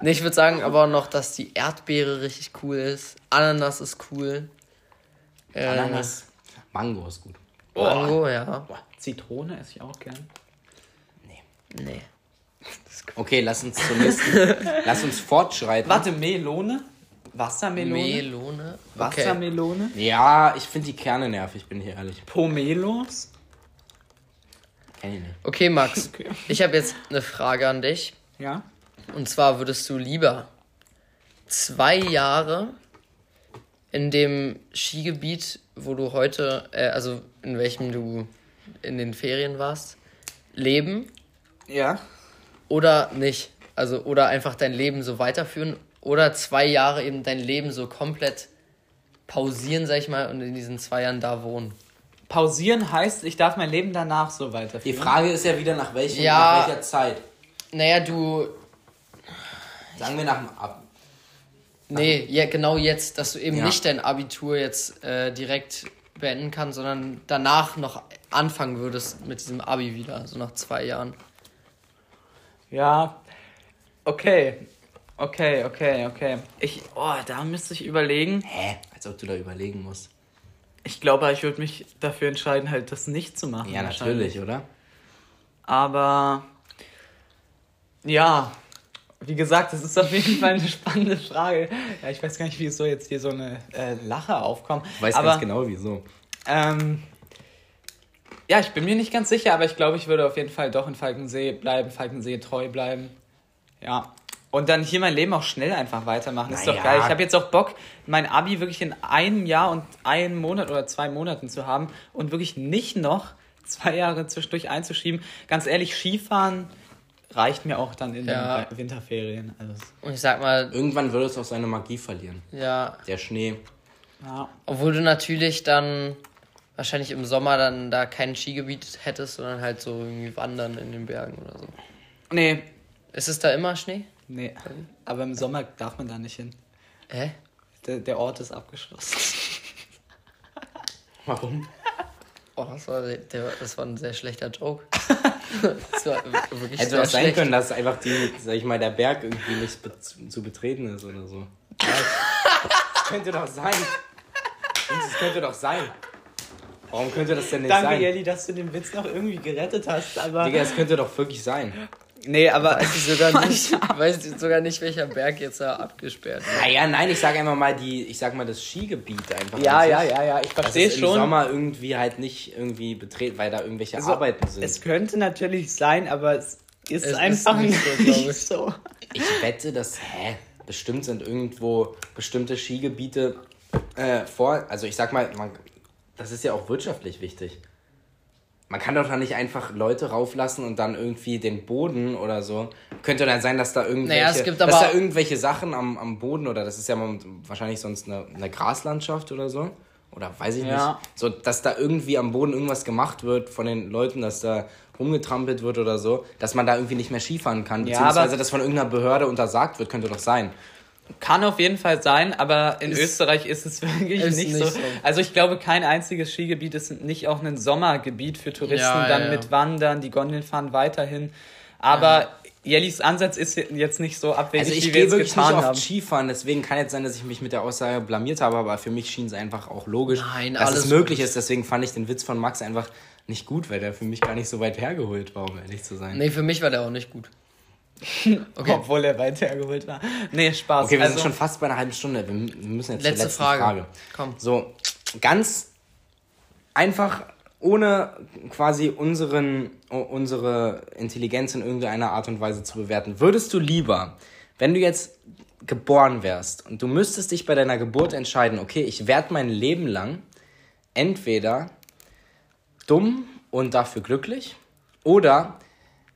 Nee, ich würde sagen aber noch, dass die Erdbeere richtig cool ist. Ananas ist cool. Äh, Ananas. Mango ist gut. Mango, ja. Zitrone esse ich auch gern. Nee. Okay, lass uns zum nächsten. [LAUGHS] lass uns fortschreiten. Warte, Melone? Wassermelone? Melone. Okay. Wassermelone? Ja, ich finde die Kerne nervig, bin ich ehrlich. Pomelos? Kenn ich nicht. Okay, Max. [LAUGHS] Ich habe jetzt eine Frage an dich. Ja. Und zwar würdest du lieber zwei Jahre in dem Skigebiet, wo du heute, äh, also in welchem du in den Ferien warst, leben Ja. oder nicht? Also oder einfach dein Leben so weiterführen oder zwei Jahre eben dein Leben so komplett pausieren, sag ich mal, und in diesen zwei Jahren da wohnen. Pausieren heißt, ich darf mein Leben danach so Die weiterführen. Frage ist ja wieder nach, welchem, Ja. nach welcher Zeit. Naja, du. Sagen wir nach dem Ab. Nee, ja, genau jetzt, dass du eben Ja. nicht dein Abitur jetzt äh, direkt beenden kannst, sondern danach noch anfangen würdest mit diesem Abi wieder, so nach zwei Jahren. Ja. Okay. Okay, okay, okay. Ich, oh, da müsste ich überlegen. Hä? Als ob du da überlegen musst. Ich glaube, ich würde mich dafür entscheiden, halt das nicht zu machen. Ja, natürlich, oder? Aber ja, wie gesagt, das ist auf jeden Fall eine spannende Frage. Ja, ich weiß gar nicht, wieso jetzt hier so eine äh, Lache aufkommt. Ich weiß aber, ganz genau, wieso. Ähm, ja, ich bin mir nicht ganz sicher, aber ich glaube, ich würde auf jeden Fall doch in Falkensee bleiben, Falkensee treu bleiben. Ja. Und dann hier mein Leben auch schnell einfach weitermachen. Ist doch Naja. geil. Ich habe jetzt auch Bock, mein Abi wirklich in einem Jahr und einen Monat oder zwei Monaten zu haben und wirklich nicht noch zwei Jahre zwischendurch einzuschieben. Ganz ehrlich, Skifahren reicht mir auch dann in Ja. den Winterferien. Also, Und ich sag mal, Irgendwann würde es auch seine Magie verlieren. ja, Der Schnee. ja. obwohl du natürlich dann wahrscheinlich im Sommer dann da kein Skigebiet hättest, sondern halt so irgendwie wandern in den Bergen oder so. Nee, Ist es da immer Schnee? nee. Aber im Sommer darf man da nicht hin. Hä? Der, der Ort ist abgeschlossen. Warum? Oh, das war, der, das war ein sehr schlechter Joke. [LAUGHS] das war wirklich Hätte auch sein können, dass einfach die, sag ich mal, der Berg irgendwie nicht be zu betreten ist oder so. Ja, das könnte doch sein. Das könnte doch sein. Warum könnte das denn nicht Danke, sein? Jelly, dass du den Witz noch irgendwie gerettet hast, aber. Digga, es könnte doch wirklich sein. Nee, aber. Weiß ich sogar [LAUGHS] nicht, weiß ich sogar nicht, welcher Berg jetzt da abgesperrt wird. Naja, nein, ich sage einfach mal die, ich sag mal das Skigebiet einfach. Ja, ja, ja, ja, ich verstehe es im schon. Sommer irgendwie halt nicht irgendwie betreten, weil da irgendwelche Also, Arbeiten sind. Es könnte natürlich sein, aber es ist Es ist einfach nicht nicht, so, ich. so. Ich wette, dass, hä, bestimmt sind irgendwo bestimmte Skigebiete äh, vor, also ich sag mal, man, das ist ja auch wirtschaftlich wichtig. Man kann doch da nicht einfach Leute rauflassen und dann irgendwie den Boden oder so. Könnte dann sein, dass da irgendwelche, Naja, es gibt dass da irgendwelche Sachen am, am Boden oder das ist ja wahrscheinlich sonst eine, eine Graslandschaft oder so. Oder weiß ich Ja. nicht. So, dass da irgendwie am Boden irgendwas gemacht wird von den Leuten, dass da rumgetrampelt wird oder so, dass man da irgendwie nicht mehr Skifahren kann. Ja, Beziehungsweise, aber- dass von irgendeiner Behörde untersagt wird, könnte doch sein. Kann auf jeden Fall sein, aber in Ist- Österreich ist es [LAUGHS] wirklich ist nicht, nicht so. so. Also ich glaube, kein einziges Skigebiet ist nicht auch ein Sommergebiet für Touristen, Ja, dann ja, ja. mit Wandern, die Gondeln fahren weiterhin. Aber Jellis Ansatz ist jetzt nicht so abwegig, Also ich wie wir wirklich getan nicht haben. oft Skifahren, deswegen kann jetzt sein, dass ich mich mit der Aussage blamiert habe, aber für mich schien es einfach auch logisch, Nein, dass alles es möglich ist. Deswegen fand ich den Witz von Max einfach nicht gut, weil der für mich gar nicht so weit hergeholt war, um ehrlich zu sein. Nee, für mich war der auch nicht gut. [LAUGHS] Okay, Obwohl er weit hergeholt war. Nee, Spaß. Okay, wir also, sind schon fast bei einer halben Stunde. Wir müssen jetzt letzte zur letzten Frage. Frage. Komm. So, ganz einfach, ohne quasi unseren, unsere Intelligenz in irgendeiner Art und Weise zu bewerten. Würdest du lieber, wenn du jetzt geboren wärst und du müsstest dich bei deiner Geburt entscheiden, okay, ich werde mein Leben lang entweder dumm und dafür glücklich oder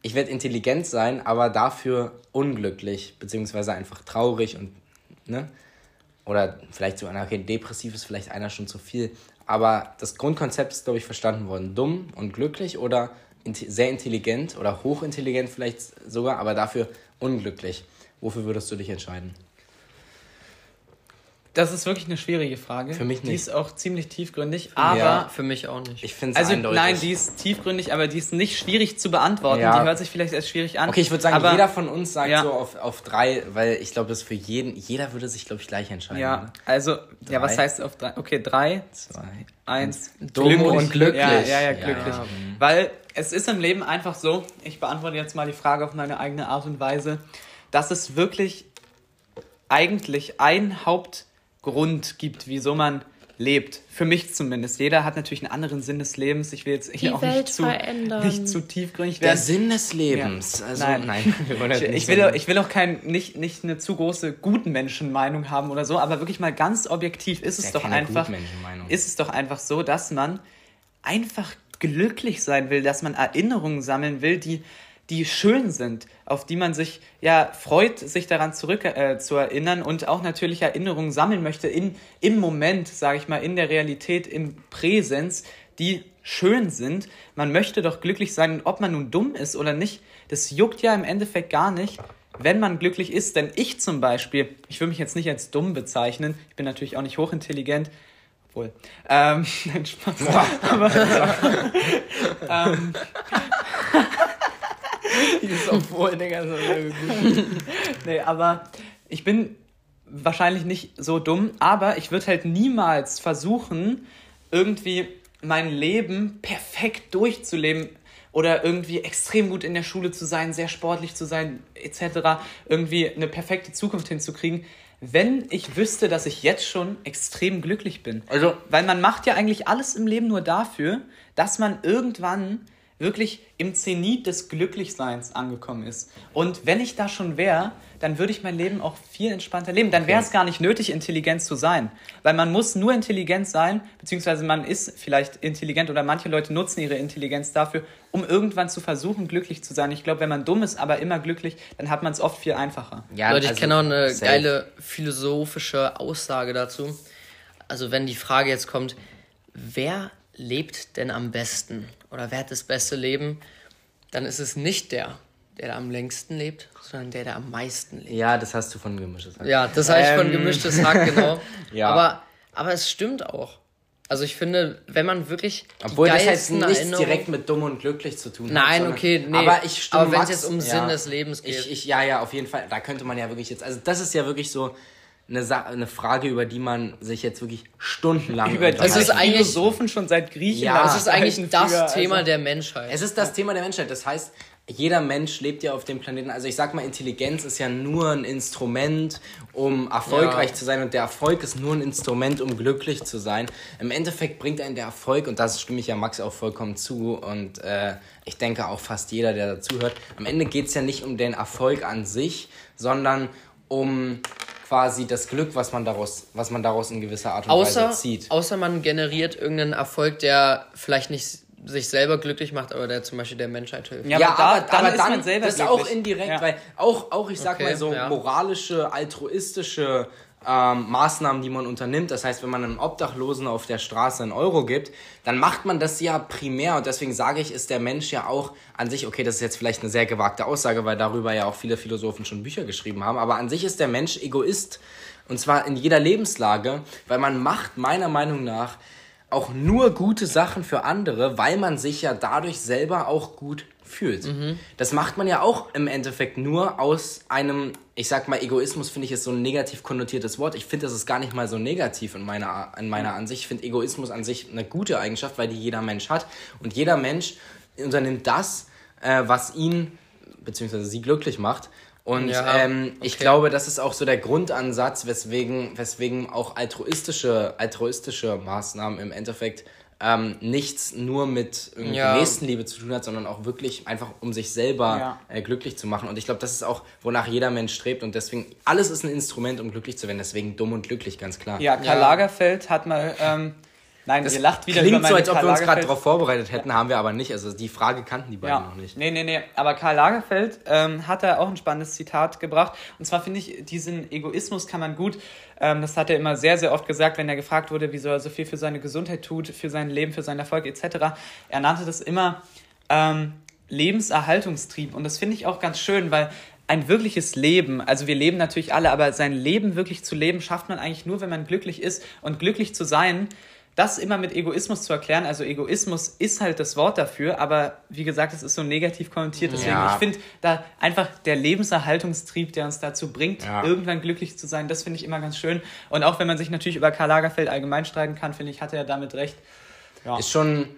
ich werde intelligent sein, aber dafür unglücklich, beziehungsweise einfach traurig und, ne? Oder vielleicht so einer, okay, depressiv ist vielleicht einer schon zu viel. Aber das Grundkonzept ist, glaube ich, verstanden worden. Dumm und glücklich oder inte- sehr intelligent oder hochintelligent vielleicht sogar, aber dafür unglücklich. Wofür würdest du dich entscheiden? Das ist wirklich eine schwierige Frage. Für mich Die nicht. ist auch ziemlich tiefgründig, aber. Ja. für mich auch nicht. Ich finde es Also eindeutig. nein, die ist tiefgründig, aber die ist nicht schwierig zu beantworten. Ja. Die hört sich vielleicht erst schwierig an. Okay, ich würde sagen, aber, jeder von uns sagt Ja. so auf, auf drei, weil ich glaube, das für jeden, jeder würde sich, glaube ich, gleich entscheiden. Ja, oder? also, ja, was Drei. heißt auf drei? Okay, drei, Zwei. eins. Dumm und glücklich. Ja, ja, ja, glücklich. Ja. Weil es ist im Leben einfach so, ich beantworte jetzt mal die Frage auf meine eigene Art und Weise, dass es wirklich eigentlich einen Hauptgrund gibt, wieso man lebt. Für mich zumindest. Jeder hat natürlich einen anderen Sinn des Lebens. Ich will jetzt hier auch nicht zu, nicht zu tiefgründig werden. Der Sinn des Lebens. Ja. Also, nein, nein. [LAUGHS] ich, ich, will, ich will auch kein, nicht, nicht eine zu große Gutenmenschenmeinung haben oder so, aber wirklich mal ganz objektiv ist es ja, doch einfach, ist es doch einfach so, dass man einfach glücklich sein will, dass man Erinnerungen sammeln will, die die schön sind, auf die man sich ja freut, sich daran zurück äh, zu erinnern und auch natürlich Erinnerungen sammeln möchte in, im Moment, sage ich mal, in der Realität, im Präsens, die schön sind. Man möchte doch glücklich sein, ob man nun dumm ist oder nicht, das juckt ja im Endeffekt gar nicht, wenn man glücklich ist. Denn ich zum Beispiel, ich will mich jetzt nicht als dumm bezeichnen, ich bin natürlich auch nicht hochintelligent, obwohl, ähm, [LAUGHS] nein, Spaß. [LAUGHS] Aber, [LAUGHS] ähm, Dieses obwohl, Digga, so gut. nee, aber ich bin wahrscheinlich nicht so dumm, aber ich würde halt niemals versuchen, irgendwie mein Leben perfekt durchzuleben oder irgendwie extrem gut in der Schule zu sein, sehr sportlich zu sein, etc., irgendwie eine perfekte Zukunft hinzukriegen, wenn ich wüsste, dass ich jetzt schon extrem glücklich bin. Also, weil man macht ja eigentlich alles im Leben nur dafür, dass man irgendwann wirklich im Zenit des Glücklichseins angekommen ist. Und wenn ich da schon wäre, dann würde ich mein Leben auch viel entspannter leben. Dann wäre es gar nicht nötig, intelligent zu sein. Weil man muss nur intelligent sein, beziehungsweise man ist vielleicht intelligent oder manche Leute nutzen ihre Intelligenz dafür, um irgendwann zu versuchen, glücklich zu sein. Ich glaube, wenn man dumm ist, aber immer glücklich, dann hat man es oft viel einfacher. Ja, Leute, ich also, kenne auch eine safe. geile philosophische Aussage dazu. Also wenn die Frage jetzt kommt, wer lebt denn am besten oder wer hat das beste Leben, dann ist es nicht der, der am längsten lebt, sondern der, der am meisten lebt. Ja, das hast du von gemischtes Hack. Ja, das heißt ähm. von gemischtes Hack, genau. [LAUGHS] ja. aber, aber es stimmt auch. Also ich finde, wenn man wirklich Obwohl das heißt nichts direkt mit dumm und glücklich zu tun hat. Nein, okay, nee. Aber ich stimme Aber wenn es jetzt um ja, Sinn des Lebens geht. Ich, ich, ja, ja, auf jeden Fall. Da könnte man ja wirklich jetzt, also das ist ja wirklich so, eine, Sa eine Frage, über die man sich jetzt wirklich stundenlang über Es ist eigentlich Philosophen schon seit Griechenland. Ja, es ist eigentlich das für, Thema also, der Menschheit. Es ist das Thema der Menschheit. Das heißt, jeder Mensch lebt ja auf dem Planeten. Also ich sag mal, Intelligenz ist ja nur ein Instrument, um erfolgreich ja. zu sein und der Erfolg ist nur ein Instrument, um glücklich zu sein. Im Endeffekt bringt einen der Erfolg, und das stimme ich ja Max auch vollkommen zu und äh, ich denke auch fast jeder, der dazuhört, am Ende geht es ja nicht um den Erfolg an sich, sondern um quasi das Glück, was man daraus, was man daraus in gewisser Art und außer, Weise zieht. Außer man generiert irgendeinen Erfolg, der vielleicht nicht sich selber glücklich macht, aber der zum Beispiel der Menschheit hilft. Ja, ja aber, da, aber, dann, ist man selber das ist auch indirekt, ja. weil auch, auch ich sag okay, mal so ja. moralische, altruistische ähm, Maßnahmen, die man unternimmt. Das heißt, wenn man einem Obdachlosen auf der Straße einen Euro gibt, dann macht man das ja primär. Und deswegen sage ich, ist der Mensch ja auch an sich, okay, das ist jetzt vielleicht eine sehr gewagte Aussage, weil darüber ja auch viele Philosophen schon Bücher geschrieben haben, aber an sich ist der Mensch Egoist. Und zwar in jeder Lebenslage, weil man macht meiner Meinung nach auch nur gute Sachen für andere, weil man sich ja dadurch selber auch gut fühlt. Mhm. Das macht man ja auch im Endeffekt nur aus einem, ich sag mal, Egoismus finde ich ist so ein negativ konnotiertes Wort. Ich finde, das ist gar nicht mal so negativ in meiner, in meiner Ansicht. Ich finde Egoismus an sich eine gute Eigenschaft, weil die jeder Mensch hat. Und jeder Mensch unternimmt das, äh, was ihn bzw. sie glücklich macht. Und ja, ähm, okay. ich glaube, das ist auch so der Grundansatz, weswegen, weswegen auch altruistische, altruistische Maßnahmen im Endeffekt ähm, nichts nur mit irgendwie ja. Nächstenliebe zu tun hat, sondern auch wirklich einfach um sich selber ja. äh, glücklich zu machen. Und ich glaube, das ist auch, wonach jeder Mensch strebt. Und deswegen, alles ist ein Instrument, um glücklich zu werden. Deswegen dumm und glücklich, ganz klar. Ja, Karl Lagerfeld hat mal ähm, Nein, das ihr lacht wieder klingt über so, als ob wir uns gerade darauf vorbereitet hätten, haben wir aber nicht. Also die Frage kannten die beiden ja. noch nicht. Nee, nee, nee. Aber Karl Lagerfeld ähm, hat da auch ein spannendes Zitat gebracht. Und zwar finde ich, diesen Egoismus kann man gut, ähm, das hat er immer sehr, sehr oft gesagt, wenn er gefragt wurde, wieso er so viel für seine Gesundheit tut, für sein Leben, für seinen Erfolg etc. Er nannte das immer ähm, Lebenserhaltungstrieb. Und das finde ich auch ganz schön, weil ein wirkliches Leben, also wir leben natürlich alle, aber sein Leben wirklich zu leben, schafft man eigentlich nur, wenn man glücklich ist. Und glücklich zu sein, das immer mit Egoismus zu erklären, also Egoismus ist halt das Wort dafür, aber wie gesagt, es ist so negativ konnotiert. Deswegen, ja. ich finde da einfach der Lebenserhaltungstrieb, der uns dazu bringt, ja. irgendwann glücklich zu sein, das finde ich immer ganz schön. Und auch wenn man sich natürlich über Karl Lagerfeld allgemein streiten kann, finde ich, hat er damit recht. Ja. Ist schon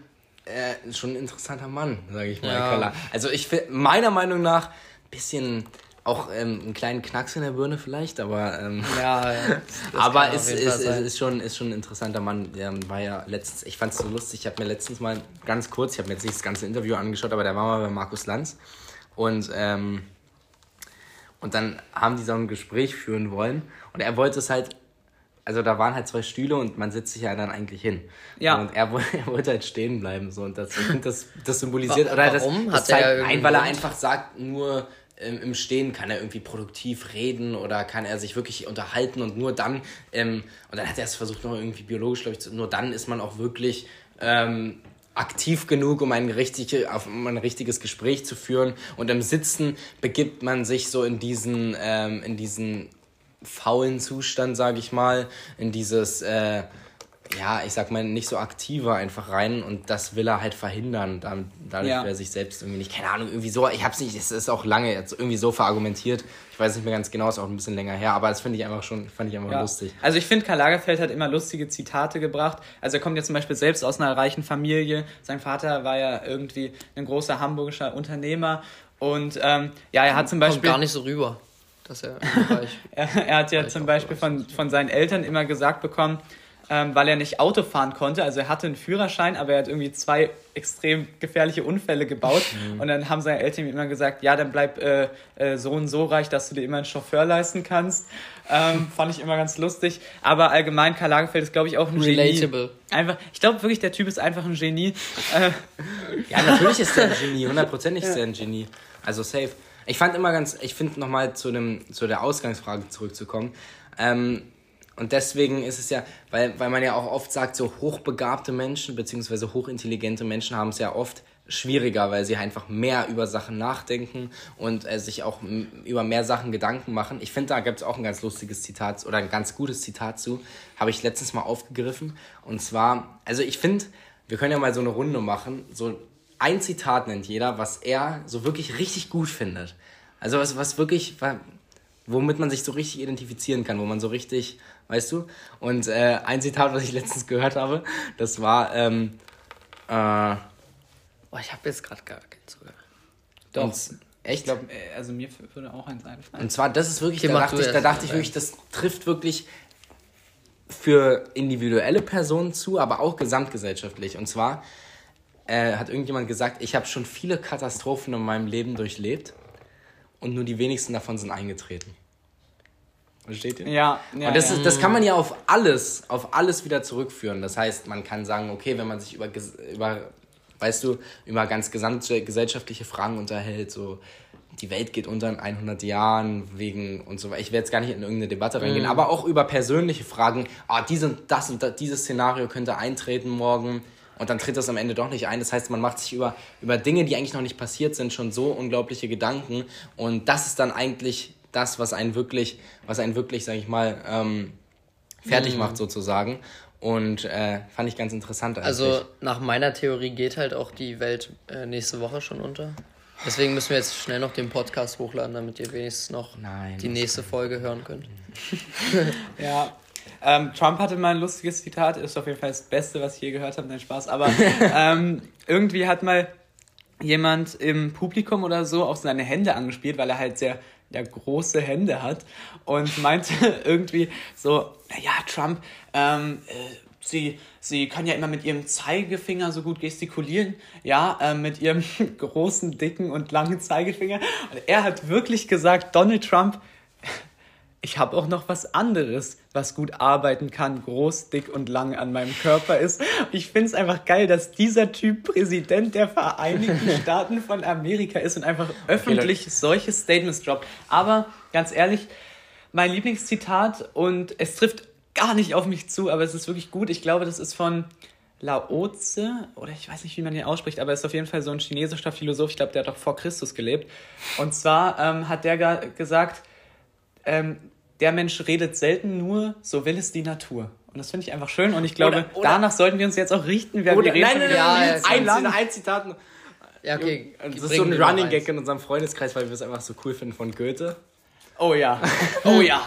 äh, schon ein interessanter Mann, sage ich mal. Ja. Also ich finde, meiner Meinung nach, bisschen auch ähm, einen kleinen Knacks in der Birne vielleicht, aber ähm, ja, [LAUGHS] aber es ist, ist, ist, schon ist schon ein interessanter Mann. Der war ja letztens, ich fand es so lustig. Ich habe mir letztens mal ganz kurz, ich habe mir jetzt nicht das ganze Interview angeschaut, aber der war mal bei Markus Lanz und ähm, und dann haben die so ein Gespräch führen wollen und er wollte es halt also da waren halt zwei Stühle und man sitzt sich ja dann eigentlich hin. Ja. Und er, [LAUGHS] er wollte halt stehen bleiben. So. Und das, das, das symbolisiert. Warum? Oder das, das Hat zeigt ein, weil er einfach sagt, nur ähm, im Stehen kann er irgendwie produktiv reden oder kann er sich wirklich unterhalten und nur dann, ähm, und dann hat er es versucht, noch irgendwie biologisch, glaube ich, nur dann ist man auch wirklich ähm, aktiv genug, um ein, richtige, auf, um ein richtiges Gespräch zu führen. Und im Sitzen begibt man sich so in diesen, ähm, in diesen faulen Zustand, sage ich mal, in dieses, äh, ja, ich sag mal, nicht so aktiver einfach rein und das will er halt verhindern. Dadurch ja. will er sich selbst irgendwie nicht, keine Ahnung, irgendwie so, ich hab's nicht, es ist auch lange jetzt irgendwie so verargumentiert. Ich weiß nicht mehr ganz genau, ist auch ein bisschen länger her, aber das finde ich einfach schon, fand ich einfach ja. lustig. Also ich finde, Karl Lagerfeld hat immer lustige Zitate gebracht. Also er kommt ja zum Beispiel selbst aus einer reichen Familie. Sein Vater war ja irgendwie ein großer hamburgischer Unternehmer und ähm, ja, er hat zum Beispiel. Kommt gar nicht so rüber dass er [LAUGHS] er, er hat ja zum Beispiel von, von seinen Eltern immer gesagt bekommen, ähm, weil er nicht Auto fahren konnte. Also er hatte einen Führerschein, aber er hat irgendwie zwei extrem gefährliche Unfälle gebaut. Mhm. Und dann haben seine Eltern ihm immer gesagt, ja, dann bleib äh, äh, so und so reich, dass du dir immer einen Chauffeur leisten kannst. Ähm, [LAUGHS] fand ich immer ganz lustig. Aber allgemein, Karl Lagerfeld ist, glaube ich, auch ein Relatable. Genie. Einfach, ich glaube wirklich, der Typ ist einfach ein Genie. [LAUGHS] Äh, ja, natürlich ist er ein Genie. [LAUGHS] Hundertprozentig ist er ein Genie. Also safe. Ich fand immer ganz, ich finde nochmal zu, zu der Ausgangsfrage zurückzukommen. Ähm, und deswegen ist es ja, weil, weil man ja auch oft sagt, so hochbegabte Menschen bzw. hochintelligente Menschen haben es ja oft schwieriger, weil sie einfach mehr über Sachen nachdenken und äh, sich auch über mehr Sachen Gedanken machen. Ich finde, da gibt es auch ein ganz lustiges Zitat oder ein ganz gutes Zitat zu, habe ich letztens mal aufgegriffen. Und zwar, also ich finde, wir können ja mal so eine Runde machen, so ein Zitat nennt jeder, was er so wirklich richtig gut findet. Also was, was wirklich, womit man sich so richtig identifizieren kann, wo man so richtig, weißt du? Und äh, ein Zitat, was ich letztens gehört habe, das war, ähm, äh, oh, ich habe jetzt gerade gar keins sogar. Doch. Und, echt? Ich glaube, äh, also mir würde auch eins einfallen. Und zwar, das ist wirklich, da dachte, ich, da dachte ich wirklich, das trifft wirklich für individuelle Personen zu, aber auch gesamtgesellschaftlich. Und zwar, äh, hat irgendjemand gesagt, ich habe schon viele Katastrophen in meinem Leben durchlebt und nur die wenigsten davon sind eingetreten. Versteht ihr? Ja. ja und das, ja. Ist, das kann man ja auf alles, auf alles wieder zurückführen. Das heißt, man kann sagen, okay, wenn man sich über, über weißt du, über ganz gesamte gesellschaftliche Fragen unterhält, so die Welt geht unter in 100 Jahren wegen und so weiter. Ich werde jetzt gar nicht in irgendeine Debatte reingehen, mhm. aber auch über persönliche Fragen. Ah, diese, das und das, dieses Szenario könnte eintreten morgen und dann tritt das am Ende doch nicht ein. Das heißt, man macht sich über, über Dinge, die eigentlich noch nicht passiert sind, schon so unglaubliche Gedanken. Und das ist dann eigentlich das, was einen wirklich, was einen wirklich, sag ich mal, ähm, fertig mhm. macht sozusagen. Und äh, fand ich ganz interessant. Eigentlich. Also nach meiner Theorie geht halt auch die Welt äh, nächste Woche schon unter. Deswegen müssen wir jetzt schnell noch den Podcast hochladen, damit ihr wenigstens noch Nein, die nächste Folge hören könnt. [LAUGHS] ja, ähm, Trump hatte mal ein lustiges Zitat, ist auf jeden Fall das Beste, was ich je gehört habe, nein Spaß, aber [LAUGHS] ähm, irgendwie hat mal jemand im Publikum oder so auf seine Hände angespielt, weil er halt sehr ja, große Hände hat und meinte [LAUGHS] irgendwie so, naja, Trump, ähm, äh, sie, sie kann ja immer mit ihrem Zeigefinger so gut gestikulieren, ja, äh, mit ihrem [LAUGHS] großen, dicken und langen Zeigefinger. Und er hat wirklich gesagt, Donald Trump, ich habe auch noch was anderes, was gut arbeiten kann, groß, dick und lang an meinem Körper ist. Ich finde es einfach geil, dass dieser Typ Präsident der Vereinigten [LAUGHS] Staaten von Amerika ist und einfach öffentlich okay, solche Statements droppt. Aber ganz ehrlich, mein Lieblingszitat und es trifft gar nicht auf mich zu, aber es ist wirklich gut. Ich glaube, das ist von Laoze, oder ich weiß nicht, wie man den ausspricht, aber er ist auf jeden Fall so ein chinesischer Philosoph. Ich glaube, der hat auch vor Christus gelebt. Und zwar ähm, hat der gesagt, ähm, der Mensch redet selten nur, so will es die Natur. Und das finde ich einfach schön und ich glaube, oder, oder, danach sollten wir uns jetzt auch richten, wer wir reden. Nein, nein, nein, ja, nein, ein, ein Zitat. Ja, okay. Das ist so ein Running Gag in unserem Freundeskreis, weil wir es einfach so cool finden von Goethe. Oh ja. [LAUGHS] Oh ja.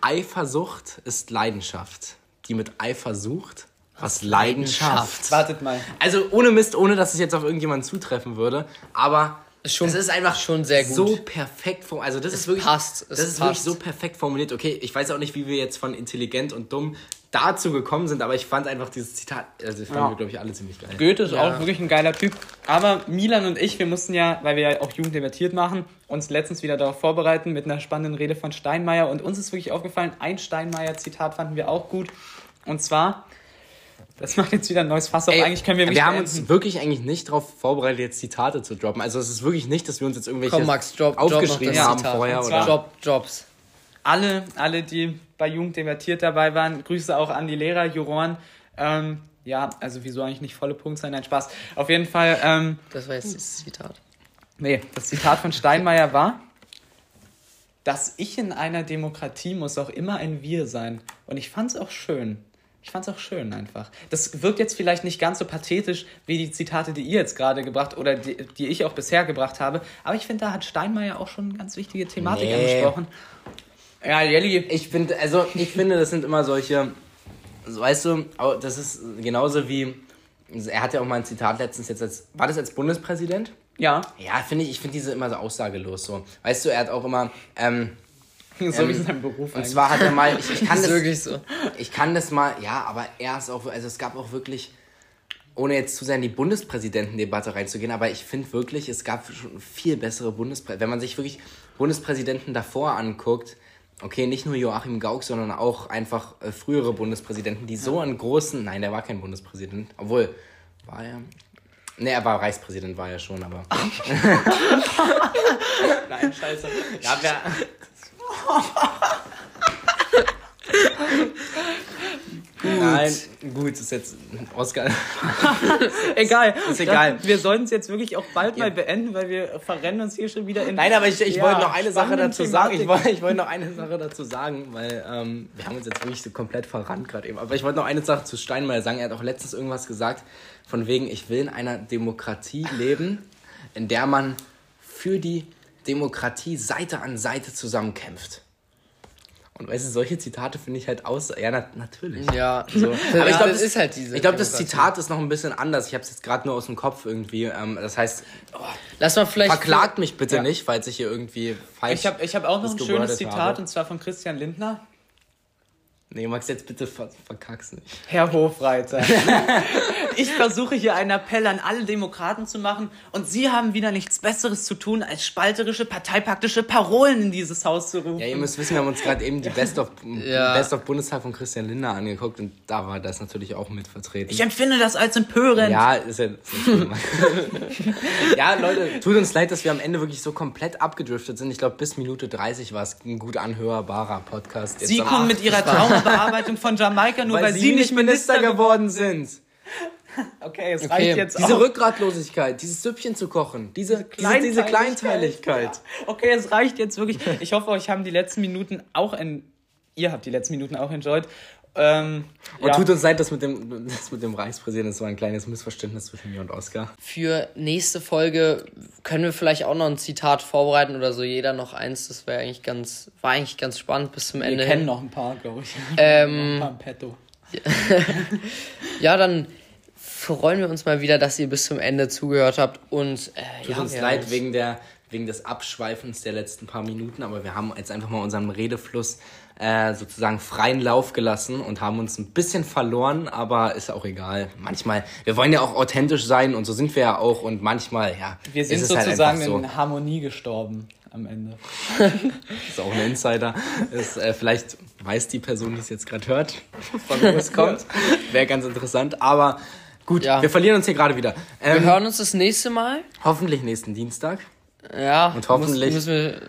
Eifersucht ist Leidenschaft, die mit Eifer sucht, Was Leidenschaft. Wartet mal. Also ohne Mist, ohne dass es jetzt auf irgendjemanden zutreffen würde, aber Schon- es ist einfach schon sehr gut. so perfekt formuliert. Also das ist wirklich passt, es das ist wirklich so perfekt formuliert. Okay, ich weiß auch nicht, wie wir jetzt von intelligent und dumm dazu gekommen sind, aber ich fand einfach dieses Zitat, also ich fand Ja. wir glaube ich alle ziemlich geil. Goethe ist Ja. auch wirklich ein geiler Typ. Aber Milan und ich, wir mussten ja, weil wir ja auch Jugend debattiert machen, uns letztens wieder darauf vorbereiten mit einer spannenden Rede von Steinmeier. Und uns ist wirklich aufgefallen, ein Steinmeier-Zitat fanden wir auch gut. Und zwar, das macht jetzt wieder ein neues Fass auf. Ey, Eigentlich können wir wirklich wir haben beenden. uns wirklich eigentlich nicht darauf vorbereitet, jetzt Zitate zu droppen. Also es ist wirklich nicht, dass wir uns jetzt irgendwelche Komm, Max, noch aufgeschrieben das haben Zitat. vorher oder. Job, Jobs. alle, alle, die bei Jugend debattiert dabei waren, Grüße auch an die Lehrer, Juroren. Ähm, ja, also wieso eigentlich nicht volle Punkt sein? Nein, Spaß. Auf jeden Fall, ähm, Das war jetzt das Zitat. nee, das Zitat von Steinmeier war, dass ich in einer Demokratie muss auch immer ein Wir sein. Und ich fand's auch schön. Ich fand's auch schön einfach. Das wirkt jetzt vielleicht nicht ganz so pathetisch wie die Zitate, die ihr jetzt gerade gebracht oder die, die ich auch bisher gebracht habe. Aber ich finde, da hat Steinmeier auch schon eine ganz wichtige Thematik Nee. angesprochen. Ja, Jelly, Ich finde, also ich finde, das sind immer solche, so, weißt du, das ist genauso wie, er hat ja auch mal ein Zitat letztens jetzt als, war das als Bundespräsident? ja, Ja, finde ich, ich finde diese immer so aussagelos so. Weißt du, er hat auch immer, ähm, [LAUGHS] so wie Ähm, sein Beruf und eigentlich. zwar hat er mal, [LAUGHS] ich, ich kann Das das, wirklich so. ich kann das mal, ja, aber er ist auch, also es gab auch wirklich, ohne jetzt zu sehr in die Bundespräsidentendebatte reinzugehen, aber ich finde wirklich, es gab schon viel bessere Bundespräsidenten. Wenn man sich wirklich Bundespräsidenten davor anguckt, okay, nicht nur Joachim Gauck, sondern auch einfach äh, frühere Bundespräsidenten, die so einen großen, nein, der war kein Bundespräsident, obwohl, war er? Ne, er war Reichspräsident, war er schon, aber. [LAUGHS] Nein, scheiße. Ja, wer, Nein, gut, ist jetzt Oscar. [LAUGHS] Egal. Ist egal. Wir sollten es jetzt wirklich auch bald mal beenden, weil wir verrennen uns hier schon wieder in. Nein, aber ich, ich Ja, wollte noch eine Sache dazu sagen. Ich Thematik. wollte, ich wollte noch eine Sache dazu sagen, weil ähm, wir haben uns jetzt wirklich so komplett verrannt gerade eben. Aber ich wollte noch eine Sache zu Steinmeier sagen. Er hat auch letztens irgendwas gesagt, von wegen, ich will in einer Demokratie leben, in der man für die Demokratie Seite an Seite zusammenkämpft. Und weißt du, solche Zitate finde ich halt aus. Ja, na, natürlich. Ja, So. [LAUGHS] Aber ich glaube, das ist halt diese. Ich glaube, das. Zitat ist noch ein bisschen anders. Ich habe es jetzt gerade nur aus dem Kopf irgendwie. Ähm, das heißt, Lass mal vielleicht. verklagt mich bitte Ja. nicht, falls ich hier irgendwie falsch. Ich habe ich hab auch noch ein schönes Zitat habe. und zwar von Christian Lindner. Nee, Max, jetzt bitte ver verkack's nicht. Herr Hofreiter. [LAUGHS] ich versuche hier einen Appell an alle Demokraten zu machen und Sie haben wieder nichts Besseres zu tun, als spalterische, parteipaktische Parolen in dieses Haus zu rufen. Ja, ihr müsst wissen, wir haben uns gerade eben die Best of, Ja. Best of Bundestag von Christian Lindner angeguckt und da war das natürlich auch mit vertreten. ich empfinde das als empörend. ja, ist ja, ist [LAUGHS] ja Leute, tut uns leid, dass wir am Ende wirklich so komplett abgedriftet sind. Ich glaube, bis Minute 30 war es ein gut anhörbarer Podcast. Jetzt Sie kommen mit Ihrer Traumabearbeitung von Jamaika nur, weil, Sie nicht Minister geworden sind. Okay, es Okay, reicht jetzt Diese auch. Rückgratlosigkeit, dieses Süppchen zu kochen, diese, diese, diese Kleinteiligkeit. [LAUGHS] Okay, es reicht jetzt wirklich. Ich hoffe, euch haben die letzten Minuten auch en ihr habt die letzten Minuten auch enjoyed. Ähm, Und ja. tut uns leid, dass mit dem, das mit dem Reichspräsidenten, das war ein kleines Missverständnis zwischen mir und Oskar. Für nächste Folge können wir vielleicht auch noch ein Zitat vorbereiten oder so. Jeder noch eins. Das wäre eigentlich ganz, war eigentlich ganz spannend bis zum wir Ende. kennen hin. noch ein paar, glaube ich. [LAUGHS] Ähm, ein paar im Petto. [LAUGHS] Ja, dann freuen wir uns mal wieder, dass ihr bis zum Ende zugehört habt und äh, Tut ja, uns wir leid haben wegen, der, wegen des Abschweifens der letzten paar Minuten, aber wir haben jetzt einfach mal unseren Redefluss äh, sozusagen freien Lauf gelassen und haben uns ein bisschen verloren, aber ist auch egal. Manchmal, wir wollen ja auch authentisch sein und so sind wir ja auch und manchmal, ja, Wir sind ist halt sozusagen einfach so. in Harmonie gestorben am Ende. [LAUGHS] ist auch ein Insider. Ist, äh, vielleicht weiß die Person, die es jetzt gerade hört, von wo es [LAUGHS] kommt. Wäre ganz interessant. Aber gut, Ja. wir verlieren uns hier gerade wieder. Wir Ähm, hören uns das nächste Mal. hoffentlich nächsten Dienstag. Ja. Und hoffentlich- müssen, wir,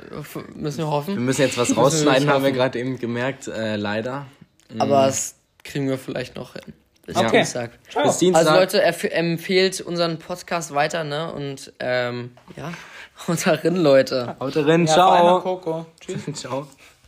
müssen wir Wir hoffen. müssen jetzt was [LAUGHS] wir rausschneiden, haben wir gerade eben gemerkt. Äh, leider. Aber das kriegen wir vielleicht noch hin. Bis Okay. Dienstag. Bis Dienstag. Also Leute, empfehlt unseren Podcast weiter, ne? Und ähm, ja, [LAUGHS] haut da rein, Leute. Haut rein. Ja, Ciao. Coco. [LAUGHS] Tschüss. Ciao.